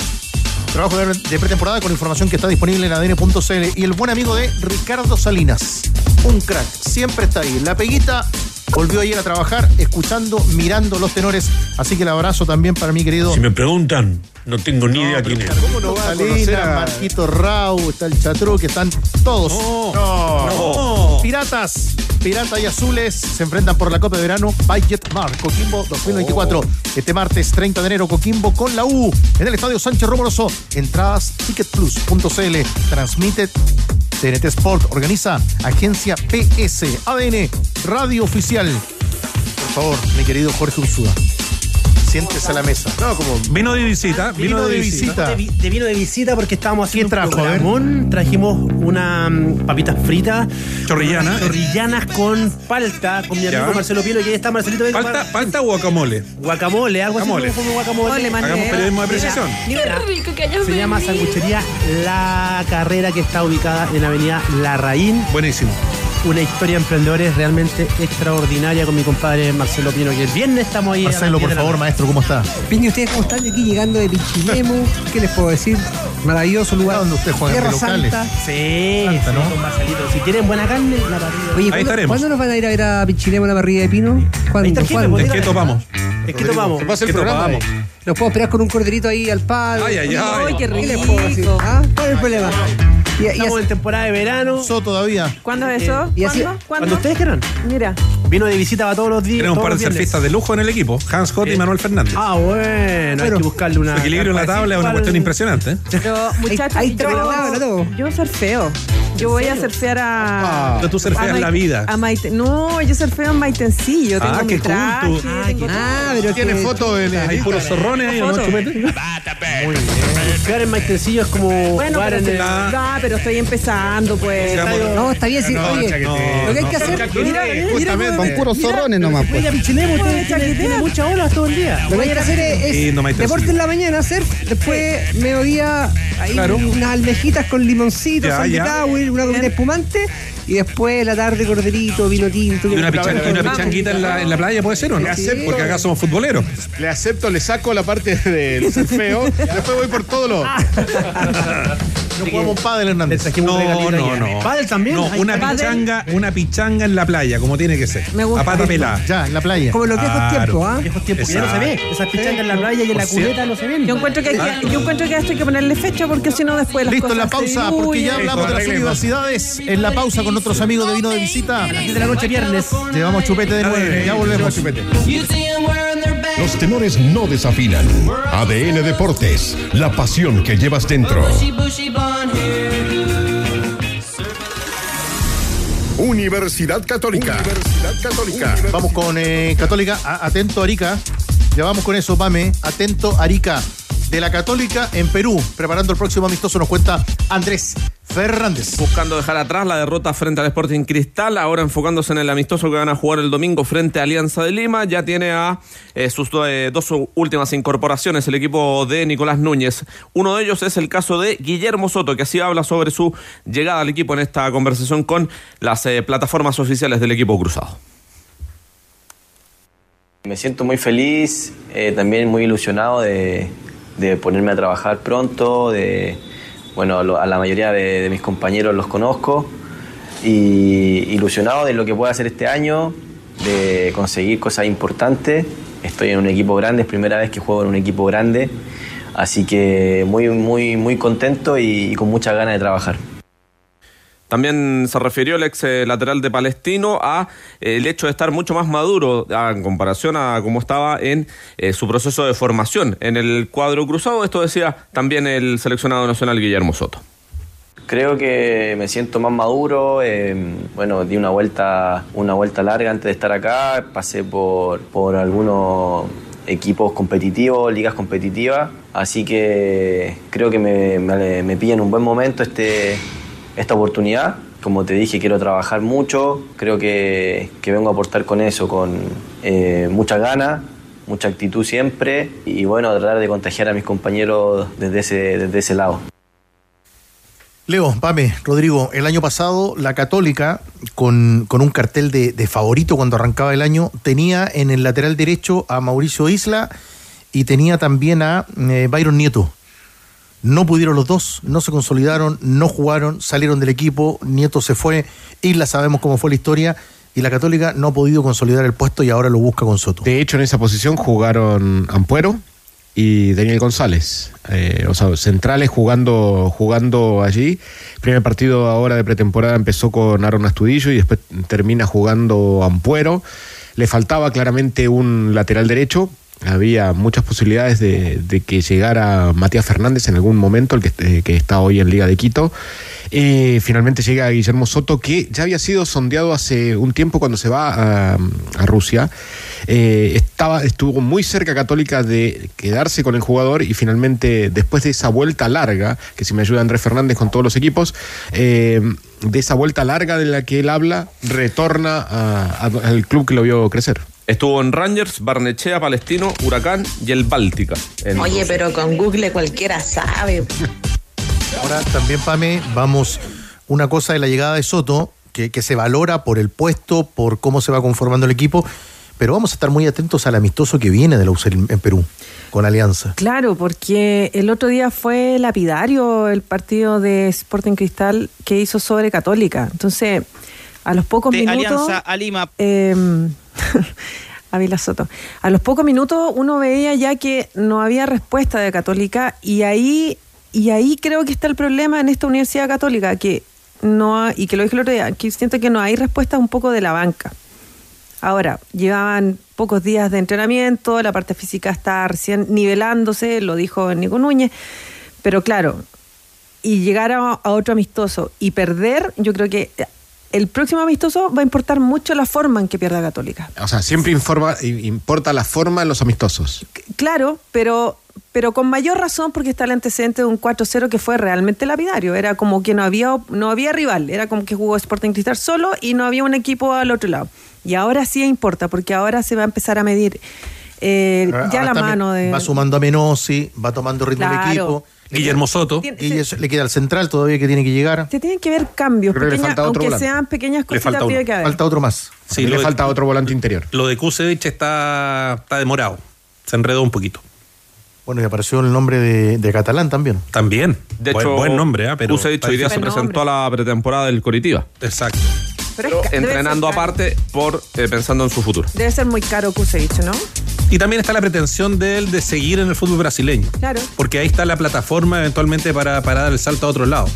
Trabajo de, de pretemporada con información que está disponible en ADN.cl. Y el buen amigo de Ricardo Salinas. Un crack. Siempre está ahí. La peguita volvió ayer a trabajar, escuchando, mirando los tenores. Así que el abrazo también para mi querido. Si me preguntan, no tengo ni idea quién es. ¿Cómo no va a conocer a Marquito Rau, está el Chatru, que están todos. No, no. Piratas, Pirata y Azules se enfrentan por la Copa de Verano by Mar, Coquimbo 2024. Este martes 30 de enero, Coquimbo con la U en el Estadio Sánchez Romoroso. Entradas ticketplus.cl. Transmite TNT Sport. Organiza Agencia PS. ADN, Radio Oficial. Por favor, mi querido Jorge Ursúa. Siéntese a la mesa. No, como Vino de visita. Vino de visita. De, vi- de vino de visita porque estábamos haciendo trajo, un. Trajimos unas papitas fritas. Chorrillana. Chorrillanas con palta, con mi Ya. amigo Marcelo Pielo, que ahí está Marcelito. venga, ¿Palta, para- palta o guacamole? Guacamole, algo Guacamole. así como guacamole. Ole. Hagamos periodismo de precisión. Mira, Qué rico que hayas Se llama. Sanguchería La Carrera, que está ubicada en Avenida Larraín. Buenísimo. Una historia de emprendedores realmente extraordinaria con mi compadre Marcelo Pino, que el viernes estamos ahí. Marcelo, 10 por favor, maestro, ¿cómo está? Piña, ¿ustedes cómo están? Aquí llegando de Pichilemu. ¿Qué les puedo decir? Maravilloso lugar. Donde usted juega Tierra locales. Santa. Sí, Santa, ¿no? con Marcelito. Si quieren buena carne, la parrilla. Oye, Ahí ¿cuándo, estaremos. ¿cuándo nos van a ir a ver a Pichilemu, la parrilla de Pino? Está ¿Cuándo? el jefe, ¿Cuándo? Es que topamos. Es que tomamos. Se pasa el ¿Qué programa. topamos? eh. Nos puedo esperar con un corderito ahí al palo. Ay, ay, ay. Ay, qué ¿Qué les puedo decir? rico. ¿Ah? ¿Cuál es el problema? Y, y Estamos en temporada de verano. So todavía. ¿Cuándo es eso? y así- ¿Cuándo? Cuando ¿Cuándo? ustedes quieran. Mira. Vino de visita para todos los días. Tenemos un todos par de los viernes. surfistas de lujo en el equipo. Hans Hot y Manuel Fernández. Ah, bueno, hay que buscarle una. Su equilibrio en la tabla es una cuestión impresionante. ¿eh? Pero, muchachos, ahí yo, yo surfeo. Yo voy a surfear a. Pero tú surfeas a la vida. A Maite- no, yo surfeo en Maitencillo. Tengo Ah, mi qué traje. tú. tengo Ah, pero Tiene que- foto en Hay puros zorrones ahí, ¿o no, chupete? Surfear en Maitencillo es como Bueno, jugar pero, en el. no, pero estoy empezando, pues. No, está bien. sí, No, oye, lo que hay que hacer. Mira, con puros zorrones nomás. Oye, a Pichilemu, usted tiene, tiene muchas olas todo el día. Lo que hay que hacer es, Sí, deporte sí. en la mañana, surf, después mediodía ahí unas almejitas con limoncito, Ya, una comida espumante y después la tarde corderito, vino tinto. Y una, pichan- una pichanguita en la, en la playa puede ser, ¿o no? Porque acá somos futboleros. Le acepto, le saco la parte del surfeo. después voy por todo lo. No jugamos pádel, Hernández. No, no, no. ¿Padel también? No, una pádel. pichanga, una pichanga en la playa, como tiene que ser. Me gusta. A pata pelada. Ya, en la playa. Como los viejos Claro. tiempos, ¿ah? Viejos tiempos, que ya no se ve. Esas pichangas en la playa y en la cuneta no se ven. Yo encuentro que hay que, yo encuentro que a esto hay que ponerle fecha porque si no después las Listo, en la se pausa, porque ya hablamos de las universidades. En la pausa con nuestros amigos de Vino de Visita. A las 10 de la noche, viernes. Llevamos chupete de nueve. Ya volvemos. Los tenores no desafinan. ADN Deportes, la pasión que llevas dentro. Universidad Católica. Universidad Católica. Vamos con eh, Católica. A- atento, Arica. Ya vamos con eso, Pame. Atento, Arica. De la Católica en Perú. Preparando el próximo amistoso, nos cuenta Andrés Fernández. Buscando dejar atrás la derrota frente al Sporting Cristal, ahora enfocándose en el amistoso que van a jugar el domingo frente a Alianza de Lima. Ya tiene a eh, sus do- eh, dos últimas incorporaciones el equipo de Nicolás Núñez. Uno de ellos es el caso de Guillermo Soto, que así habla sobre su llegada al equipo en esta conversación con las eh, plataformas oficiales del equipo cruzado. Me siento muy feliz, eh, también muy ilusionado de, de ponerme a trabajar pronto, de, bueno, a la mayoría de, de mis compañeros los conozco y ilusionado de lo que pueda hacer este año, de conseguir cosas importantes. Estoy en un equipo grande, es primera vez que juego en un equipo grande, así que muy, muy, muy contento y, y con muchas ganas de trabajar. También se refirió el ex eh, lateral de Palestino a eh, el hecho de estar mucho más maduro en comparación a cómo estaba en eh, su proceso de formación en el cuadro cruzado. Esto decía también el seleccionado nacional Guillermo Soto. Creo que me siento más maduro. eh, bueno, di una vuelta, una vuelta larga antes de estar acá. Pasé por, por algunos equipos competitivos, ligas competitivas. Así que creo que me, me, me en un buen momento este, esta oportunidad. Como te dije, quiero trabajar mucho. Creo que, que vengo a aportar con eso, con eh, mucha ganas, mucha actitud siempre. Y bueno, tratar de contagiar a mis compañeros desde ese, desde ese lado. Leo, Pame, Rodrigo, el año pasado la Católica, con, con un cartel de, de favorito cuando arrancaba el año, tenía en el lateral derecho a Mauricio Isla y tenía también a eh, Byron Nieto. No pudieron los dos, no se consolidaron, no jugaron, salieron del equipo, Nieto se fue, Isla sabemos cómo fue la historia, y la Católica no ha podido consolidar el puesto y ahora lo busca con Soto. De hecho, en esa posición jugaron Ampuero y Daniel González, eh, o sea, centrales jugando, jugando allí. Primer partido ahora de pretemporada empezó con Aaron Astudillo y después termina jugando Ampuero. Le faltaba claramente un lateral derecho, había muchas posibilidades de, que llegara Matías Fernández en algún momento, el que, eh, que está hoy en Liga de Quito. Eh, finalmente llega Guillermo Soto, que ya había sido sondeado hace un tiempo cuando se va a, Rusia. Eh, estaba, estuvo muy cerca Católica de quedarse con el jugador y finalmente, después de esa vuelta larga, que si me ayuda Andrés Fernández con todos los equipos, de esa vuelta larga de la que él habla, retorna al club que lo vio crecer. Estuvo en Rangers, Barnechea, Palestino, Huracán y el Báltica. Oye, pero con Google cualquiera sabe. Ahora también, Pame, vamos, una cosa de la llegada de Soto, que, que se valora por el puesto, por cómo se va conformando el equipo, pero vamos a estar muy atentos al amistoso que viene de la UCL en Perú, con Alianza. Claro, porque el otro día fue lapidario el partido de Sporting Cristal que hizo sobre Católica. Entonces, a los pocos minutos. Alianza a Lima. Eh, Ávila Soto. A los pocos minutos uno veía ya que no había respuesta de Católica y ahí y ahí creo que está el problema en esta Universidad Católica que no y que lo dije el otro día, que siento que no hay respuesta un poco de la banca. Ahora, llevaban pocos días de entrenamiento, la parte física está recién nivelándose, lo dijo Nico Núñez, pero claro, y llegar a otro amistoso y perder, yo creo que el próximo amistoso va a importar mucho la forma en que pierda Católica. O sea, siempre informa, importa la forma en los amistosos. Claro, pero, pero con mayor razón porque está el antecedente de un 4-0 que fue realmente lapidario. Era como que no había, no había rival, era como que jugó Sporting Cristal solo y no había un equipo al otro lado. Y ahora sí importa, porque ahora se va a empezar a medir eh, ya la mano de... Va sumando a Menosi, va tomando ritmo el equipo Guillermo Soto. Y eso le queda al central todavía que tiene que llegar. Se tienen que ver cambios, aunque sean pequeñas cositas, falta, que haber. falta otro más. Sí, le falta otro volante interior. Lo de Kusevich está, está demorado. Se enredó un poquito. Bueno, y apareció el nombre de, Catalán también. También. De buen, hecho, buen nombre, ¿eh? pero Kusevich hoy día se presentó a la pretemporada del Coritiba. Exacto. Pero, entrenando aparte por eh, pensando en su futuro. Debe ser muy caro Kusevich, ¿no? Y también está la pretensión de él de seguir en el fútbol brasileño. Claro. Porque ahí está la plataforma eventualmente para, para dar el salto a otro lado.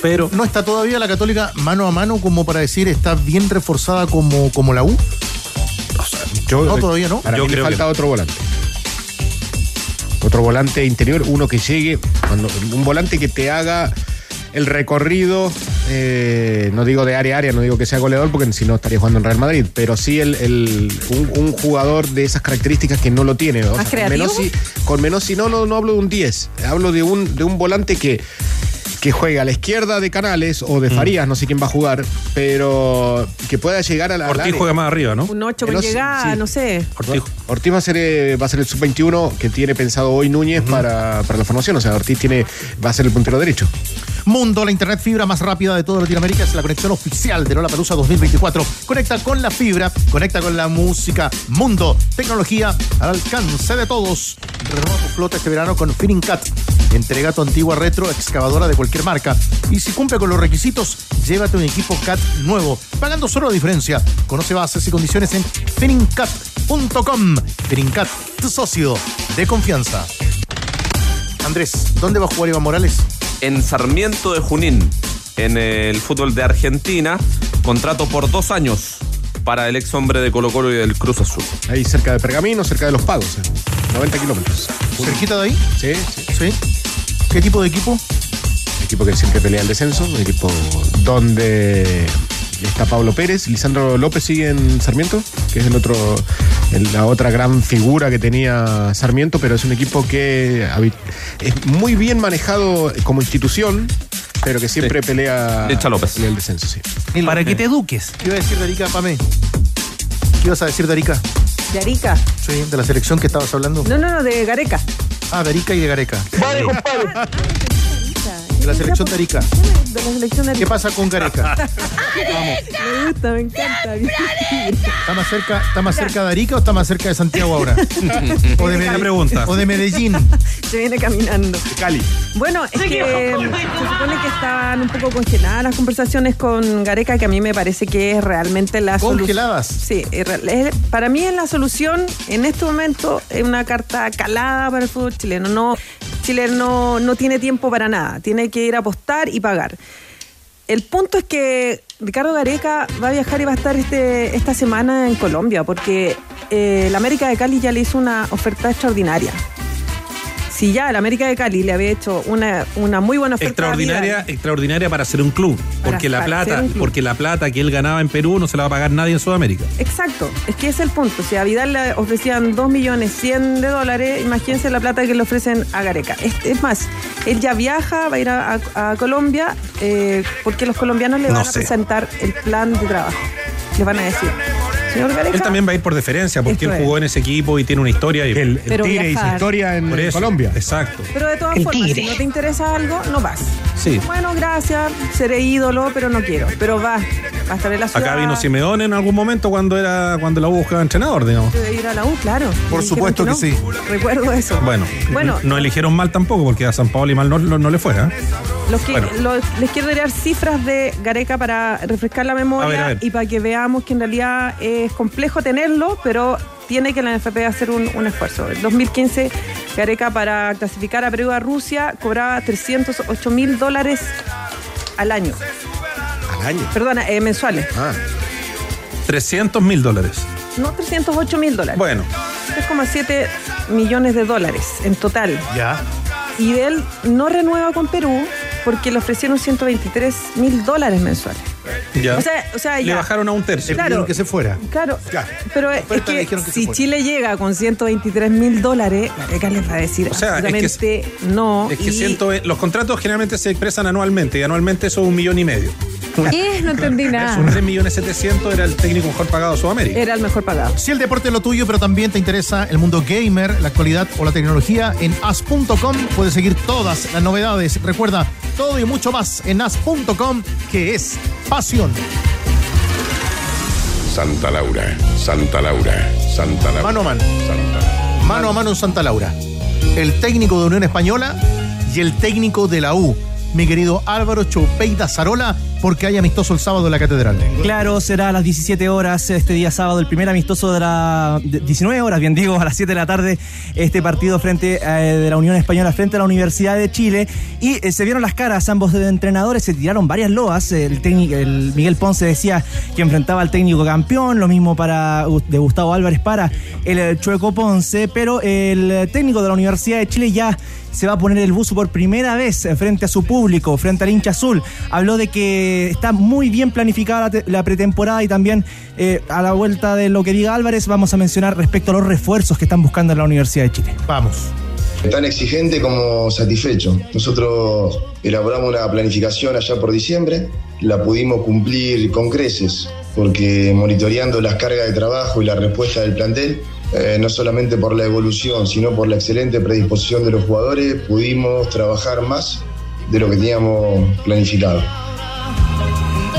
Pero. ¿No está todavía la Católica mano a mano como para decir está bien reforzada como, como la U? no, todavía no. Para yo creo falta otro volante. Otro volante interior, uno que llegue, un volante que te haga el recorrido, eh, no digo de área a área, no digo que sea goleador porque si no estaría jugando en Real Madrid, pero sí el, un, jugador de esas características que no lo tiene. Con Menossi no, no, no hablo de un 10, hablo de un, de un volante que que juega a la izquierda de Canales o de mm. Farías, no sé quién va a jugar, pero que pueda llegar a la. Ortiz juega más arriba, ¿no? Un 8 con llegada, no sé. Ortiz, Ortiz va, a ser, eh, va a ser el sub-21 que tiene pensado hoy Núñez para, para, la formación. O sea, Ortiz tiene, va a ser el puntero derecho. Mundo, la internet fibra más rápida de toda Latinoamérica, es la conexión oficial de Lola Palusa 2024. Conecta con la fibra, conecta con la música. Mundo, tecnología al alcance de todos. Renueva tu flota este verano con Finning Cat. Entrega tu antigua retro excavadora de cualquier marca. Y si cumple con los requisitos, llévate un equipo CAT nuevo, pagando solo la diferencia. Conoce bases y condiciones en finningcat.com. Finningcat, tu socio de confianza. Andrés, ¿dónde va a jugar Iván Morales? En Sarmiento de Junín, en el fútbol de Argentina. Contrato por dos años para el ex hombre de Colo Colo y del Cruz Azul. Ahí cerca de Pergamino, cerca de Los Pagos, 90 kilómetros. ¿Cerquita de ahí? Sí, sí. ¿Qué tipo de equipo? Equipo que siempre pelea el descenso, un equipo donde está Pablo Pérez, Lisandro López sigue en Sarmiento, que es el otro, la otra gran figura que tenía Sarmiento, pero es un equipo que es muy bien manejado como institución, pero que siempre pelea López. el descenso, sí. Para que te eduques. ¿Qué iba a decir Darica, Pame? ¿Qué ibas a decir Darica? ¿De Arica? Sí, de la selección que estabas hablando. No, no, no, de Gareca. Ah, de Arica y de Gareca. Vale, compadre. la selección de Arica. De la selección de ¿Qué pasa con Gareca? Me gusta, me encanta. ¿Está más cerca, está más cerca de Arica o está más cerca de Santiago ahora? o de Buena pregunta. O de Medellín. Se viene caminando. De Cali. Bueno, es que se supone que estaban un poco congeladas las conversaciones con Gareca, que a mí me parece que es realmente la solución. ¿Congeladas? Sí, para mí es la solución en este momento, es una carta calada para el fútbol chileno. No, Chile no, no tiene tiempo para nada, tiene que ir a apostar y pagar. El punto es que Ricardo Gareca va a viajar y va a estar este, esta semana en Colombia, porque eh, la América de Cali ya le hizo una oferta extraordinaria. Si ya la América de Cali le había hecho una, una muy buena oferta. Extraordinaria, extraordinaria para ser un club. Porque la plata, porque la plata que él ganaba en Perú no se la va a pagar nadie en Sudamérica. Exacto, es que ese es el punto. Si a Vidal le ofrecían 2 millones 100 de dólares, imagínense la plata que le ofrecen a Gareca. Es, es más, él ya viaja, va a ir a, a- a Colombia, eh, porque los colombianos le No van a presentar el plan de trabajo. Le van a decir, señor Gareca. Él también va a ir por deferencia porque Esto él es. jugó en ese equipo y tiene una historia. Y El, Pero Tigre hizo historia en Por eso. Colombia. Exacto. Pero de todas El formas, tigre. si no te interesa algo, no vas. Sí. Bueno, gracias, seré ídolo, pero no quiero. Pero va, va a estar en la ciudad. Acá vino Simeone en algún momento cuando era cuando la U buscaba entrenador, digamos. De ir a la U, claro. Por supuesto que no. Recuerdo eso. Bueno, Bueno. no eligieron mal tampoco porque a San Paolo y mal no, no- no le fue. ¿eh? Los que, Bueno. lo- les quiero dar cifras de Gareca para refrescar la memoria A ver, a ver. y para que veamos que en realidad es complejo tenerlo, pero tiene que la NFP hacer un, un esfuerzo. En 2015, Gareca para clasificar a Perú a Rusia cobraba 308 mil dólares al año. Al año. Perdona, eh, mensuales. Ah. 300 mil dólares. No, 308 mil dólares. Bueno, 3,7 millones de dólares en total. Ya. Y él no renueva con Perú porque le ofrecieron 123 mil dólares mensuales. Ya. O sea, o sea, le ya. bajaron a un tercio. Le Claro. pidieron que se fuera. Claro, Ya. pero es oferta que si. Chile llega con 123 mil dólares, Gareca les va a decir O sea, es que- absolutamente no. Es que y- siento, los contratos generalmente se expresan anualmente y anualmente eso es un millón y medio. ¿Qué? No entendí nada. Un 3 millones 700 era el técnico mejor pagado de Sudamérica. Era el mejor pagado. Si el deporte es lo tuyo, pero también te interesa el mundo gamer, la actualidad o la tecnología, en as.com puedes seguir todas las novedades. Recuerda, todo y mucho más en as.com, que es pasión. Santa Laura, Santa Laura, Santa Laura. Mano a mano. Santa Mano a mano en Santa Laura. El técnico de Unión Española y el técnico de la U. Mi querido Álvaro Chopeida Zarola, porque hay amistoso el sábado en la Catedral. Claro, será a las 17 horas este día sábado, el primer amistoso de la de 19 horas, bien digo, a las 7 de la tarde, este partido frente eh, de la Unión Española frente a la Universidad de Chile. Y eh, se vieron las caras ambos de entrenadores, se tiraron varias loas. El el Miguel Ponce decía que enfrentaba al técnico campeón, lo mismo para de Gustavo Álvarez para el, eh, Chueco Ponce, pero el técnico de la Universidad de Chile ya se va a poner el buzo por primera vez eh, frente a su público, frente al hincha azul. Habló de que está muy bien planificada la pretemporada y también eh, a la vuelta de lo que diga Álvarez vamos a mencionar respecto a los refuerzos que están buscando en la Universidad de Chile. Vamos. Tan exigente como satisfecho. Nosotros elaboramos una planificación allá por diciembre, la pudimos cumplir con creces, porque monitoreando las cargas de trabajo y la respuesta del plantel, eh, no solamente por la evolución, sino por la excelente predisposición de los jugadores, pudimos trabajar más de lo que teníamos planificado.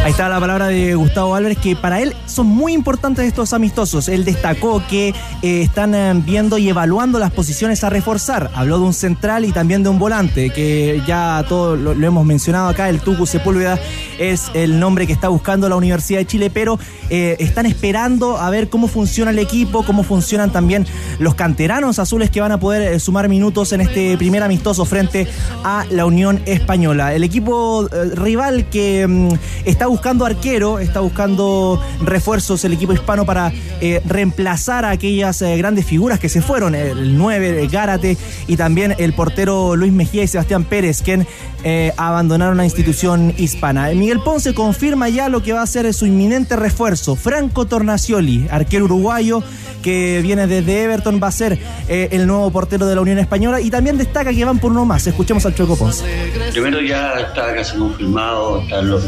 Ahí está la palabra de Gustavo Álvarez, que para él son muy importantes estos amistosos. Él destacó que eh, están eh, viendo y evaluando las posiciones a reforzar. Habló de un central y también de un volante, que ya todo lo, hemos mencionado acá. El Tucu Sepúlveda es el nombre que está buscando la Universidad de Chile, pero eh, están esperando a ver cómo funciona el equipo, cómo funcionan también los canteranos azules que van a poder sumar minutos en este primer amistoso frente a la Unión Española. El equipo rival que mm, está buscando arquero, está buscando refuerzos el equipo hispano para eh, reemplazar a aquellas eh, grandes figuras que se fueron, el 9, el Gárate y también el portero Luis Mejía y Sebastián Pérez, quien eh, abandonaron la institución hispana. Miguel Ponce confirma ya lo que va a ser su inminente refuerzo, Franco Tornacioli, arquero uruguayo que viene desde Everton, va a ser el nuevo portero de la Unión Española y también destaca que van por uno más. Escuchemos al Choco Ponce. Primero ya está casi confirmado, los-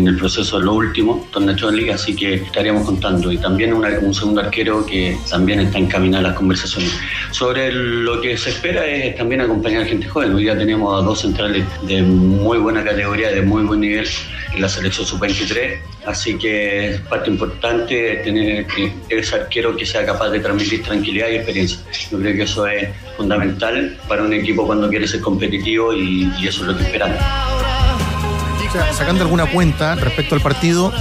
en el proceso lo último, Don Nacho Liga, así que estaríamos contando. Y también una- un segundo arquero que también está encaminado a las conversaciones. Sobre lo que se espera es también acompañar gente joven. Hoy día tenemos a dos centrales de muy buena categoría, de muy buen nivel en la selección sub-23, así que es parte importante tener ese arquero que sea capaz de transmitir tranquilidad y experiencia. Yo creo que eso es fundamental para un equipo cuando quiere ser competitivo y, y eso es lo que esperamos. Sea, sacando alguna cuenta respecto al partido,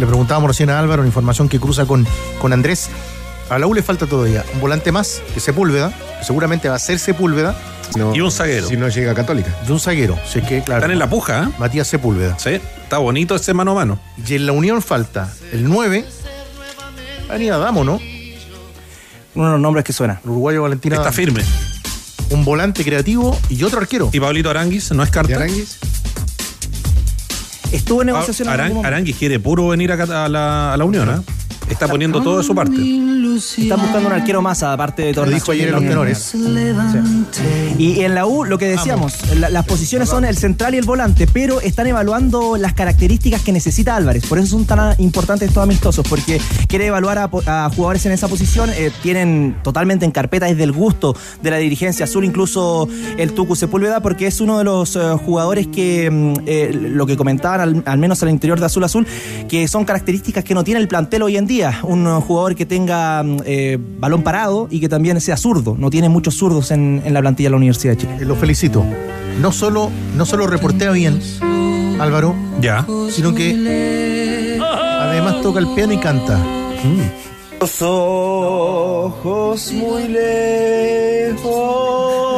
le preguntábamos recién a Álvaro, una información que cruza con, con Andrés. A la U le falta todavía un volante más, que Sepúlveda, que seguramente va a ser Sepúlveda. Y un zaguero. Si no llega Católica. De un zaguero, si es que, claro. Están en la puja, ¿eh? Matías Sepúlveda. Sí, está bonito ese mano a mano. Y en la Unión falta el 9, Dani Adamo, ¿no? Uno de los nombres que suena. El uruguayo Valentín Está Adamo. firme. Un volante creativo y otro arquero. ¿Y Pablito Aranguis no es carta? Aranguis? Estuvo en negociación momento. Aranguis quiere puro venir acá a la, a la Unión, ¿eh? Está poniendo todo de su parte. Están buscando un arquero más, aparte de Lo Tornacho dijo ayer en los tenores. Y en la U, lo que decíamos, la- las posiciones son el central y el volante, pero están evaluando las características que necesita Álvarez. Por eso son tan importantes estos amistosos, porque quiere evaluar a, jugadores en esa posición. eh, tienen totalmente en carpeta desde el gusto de la dirigencia azul, incluso el Tucu Sepúlveda, porque es uno de los eh, jugadores que, mm, eh, lo que comentaban al, al menos al interior de Azul Azul, que son características que no tiene el plantel hoy en día. Un jugador que tenga eh, balón parado y que también sea zurdo. No tiene muchos zurdos en, en la plantilla de la Universidad de Chile. Eh, Lo felicito. No solo, no solo reportea bien, Álvaro, Ya. sino que además toca el piano y canta. Los ojos muy lejos.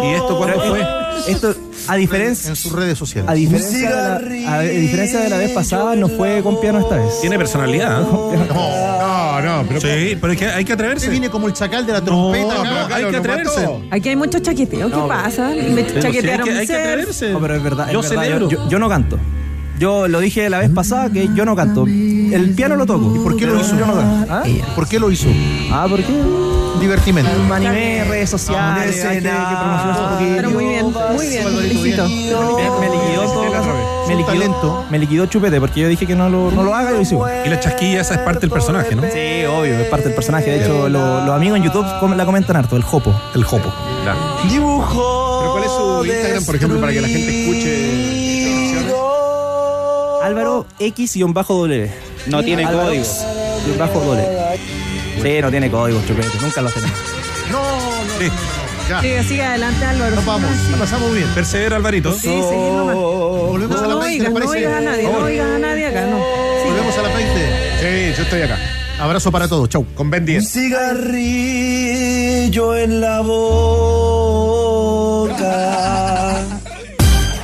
¿Y esto cuándo fue? Esto, a diferencia, En sus redes sociales. a diferencia, de la, a diferencia de la vez pasada, no fue con piano esta vez. Tiene personalidad. No, no, pero. Sí, pero es que hay que atreverse. viene como el chacal de la trompeta. No, acá. pero hay que atreverse. mató. Aquí hay mucho chaqueteo. ¿Qué pasa? Me sí, hay que, hay que atreverse. No, pero es verdad. es Yo verdad, celebro. Yo, yo no canto. Yo lo dije la vez pasada que yo no canto. El piano lo toco. ¿Y por qué lo hizo? Yo no canto. ¿Ah? ¿Por qué lo hizo? Ah, ¿por qué? Divertimento. Me animé, redes sociales, hay que, que promocionarse un poquito. Pero muy bien, muy bien. Felicito. Me, me liquidó todo. Me liquidó, talento. me liquidó Chupete porque yo dije que no lo, no lo haga y lo hice. Y la chasquilla esa es parte del personaje, ¿no? Sí, obvio, es parte del personaje. De hecho, lo- los amigos en YouTube la comentan harto, el Jopo. El jopo. Dibujo. Pero ¿cuál es su Instagram, por ejemplo, para que la gente escuche? Álvaro X-W. No tiene Álvaro código. Bajo doble. Sí, no tiene código, Chupete. Nunca lo tenido. No, no. Sí. Ya. Sigue, sigue adelante, Álvaro. Nos vamos. La pasamos bien. Persevera, Alvarito. Sí, seguir nomás. Volvemos a No, la no 20, ¿les oigas, no oigas a nadie, no oigas a nadie acá, no. Volvemos a la 20. Sí, yo estoy acá. Abrazo para todos. Chau. Con Ben Un 10. cigarrillo en la boca.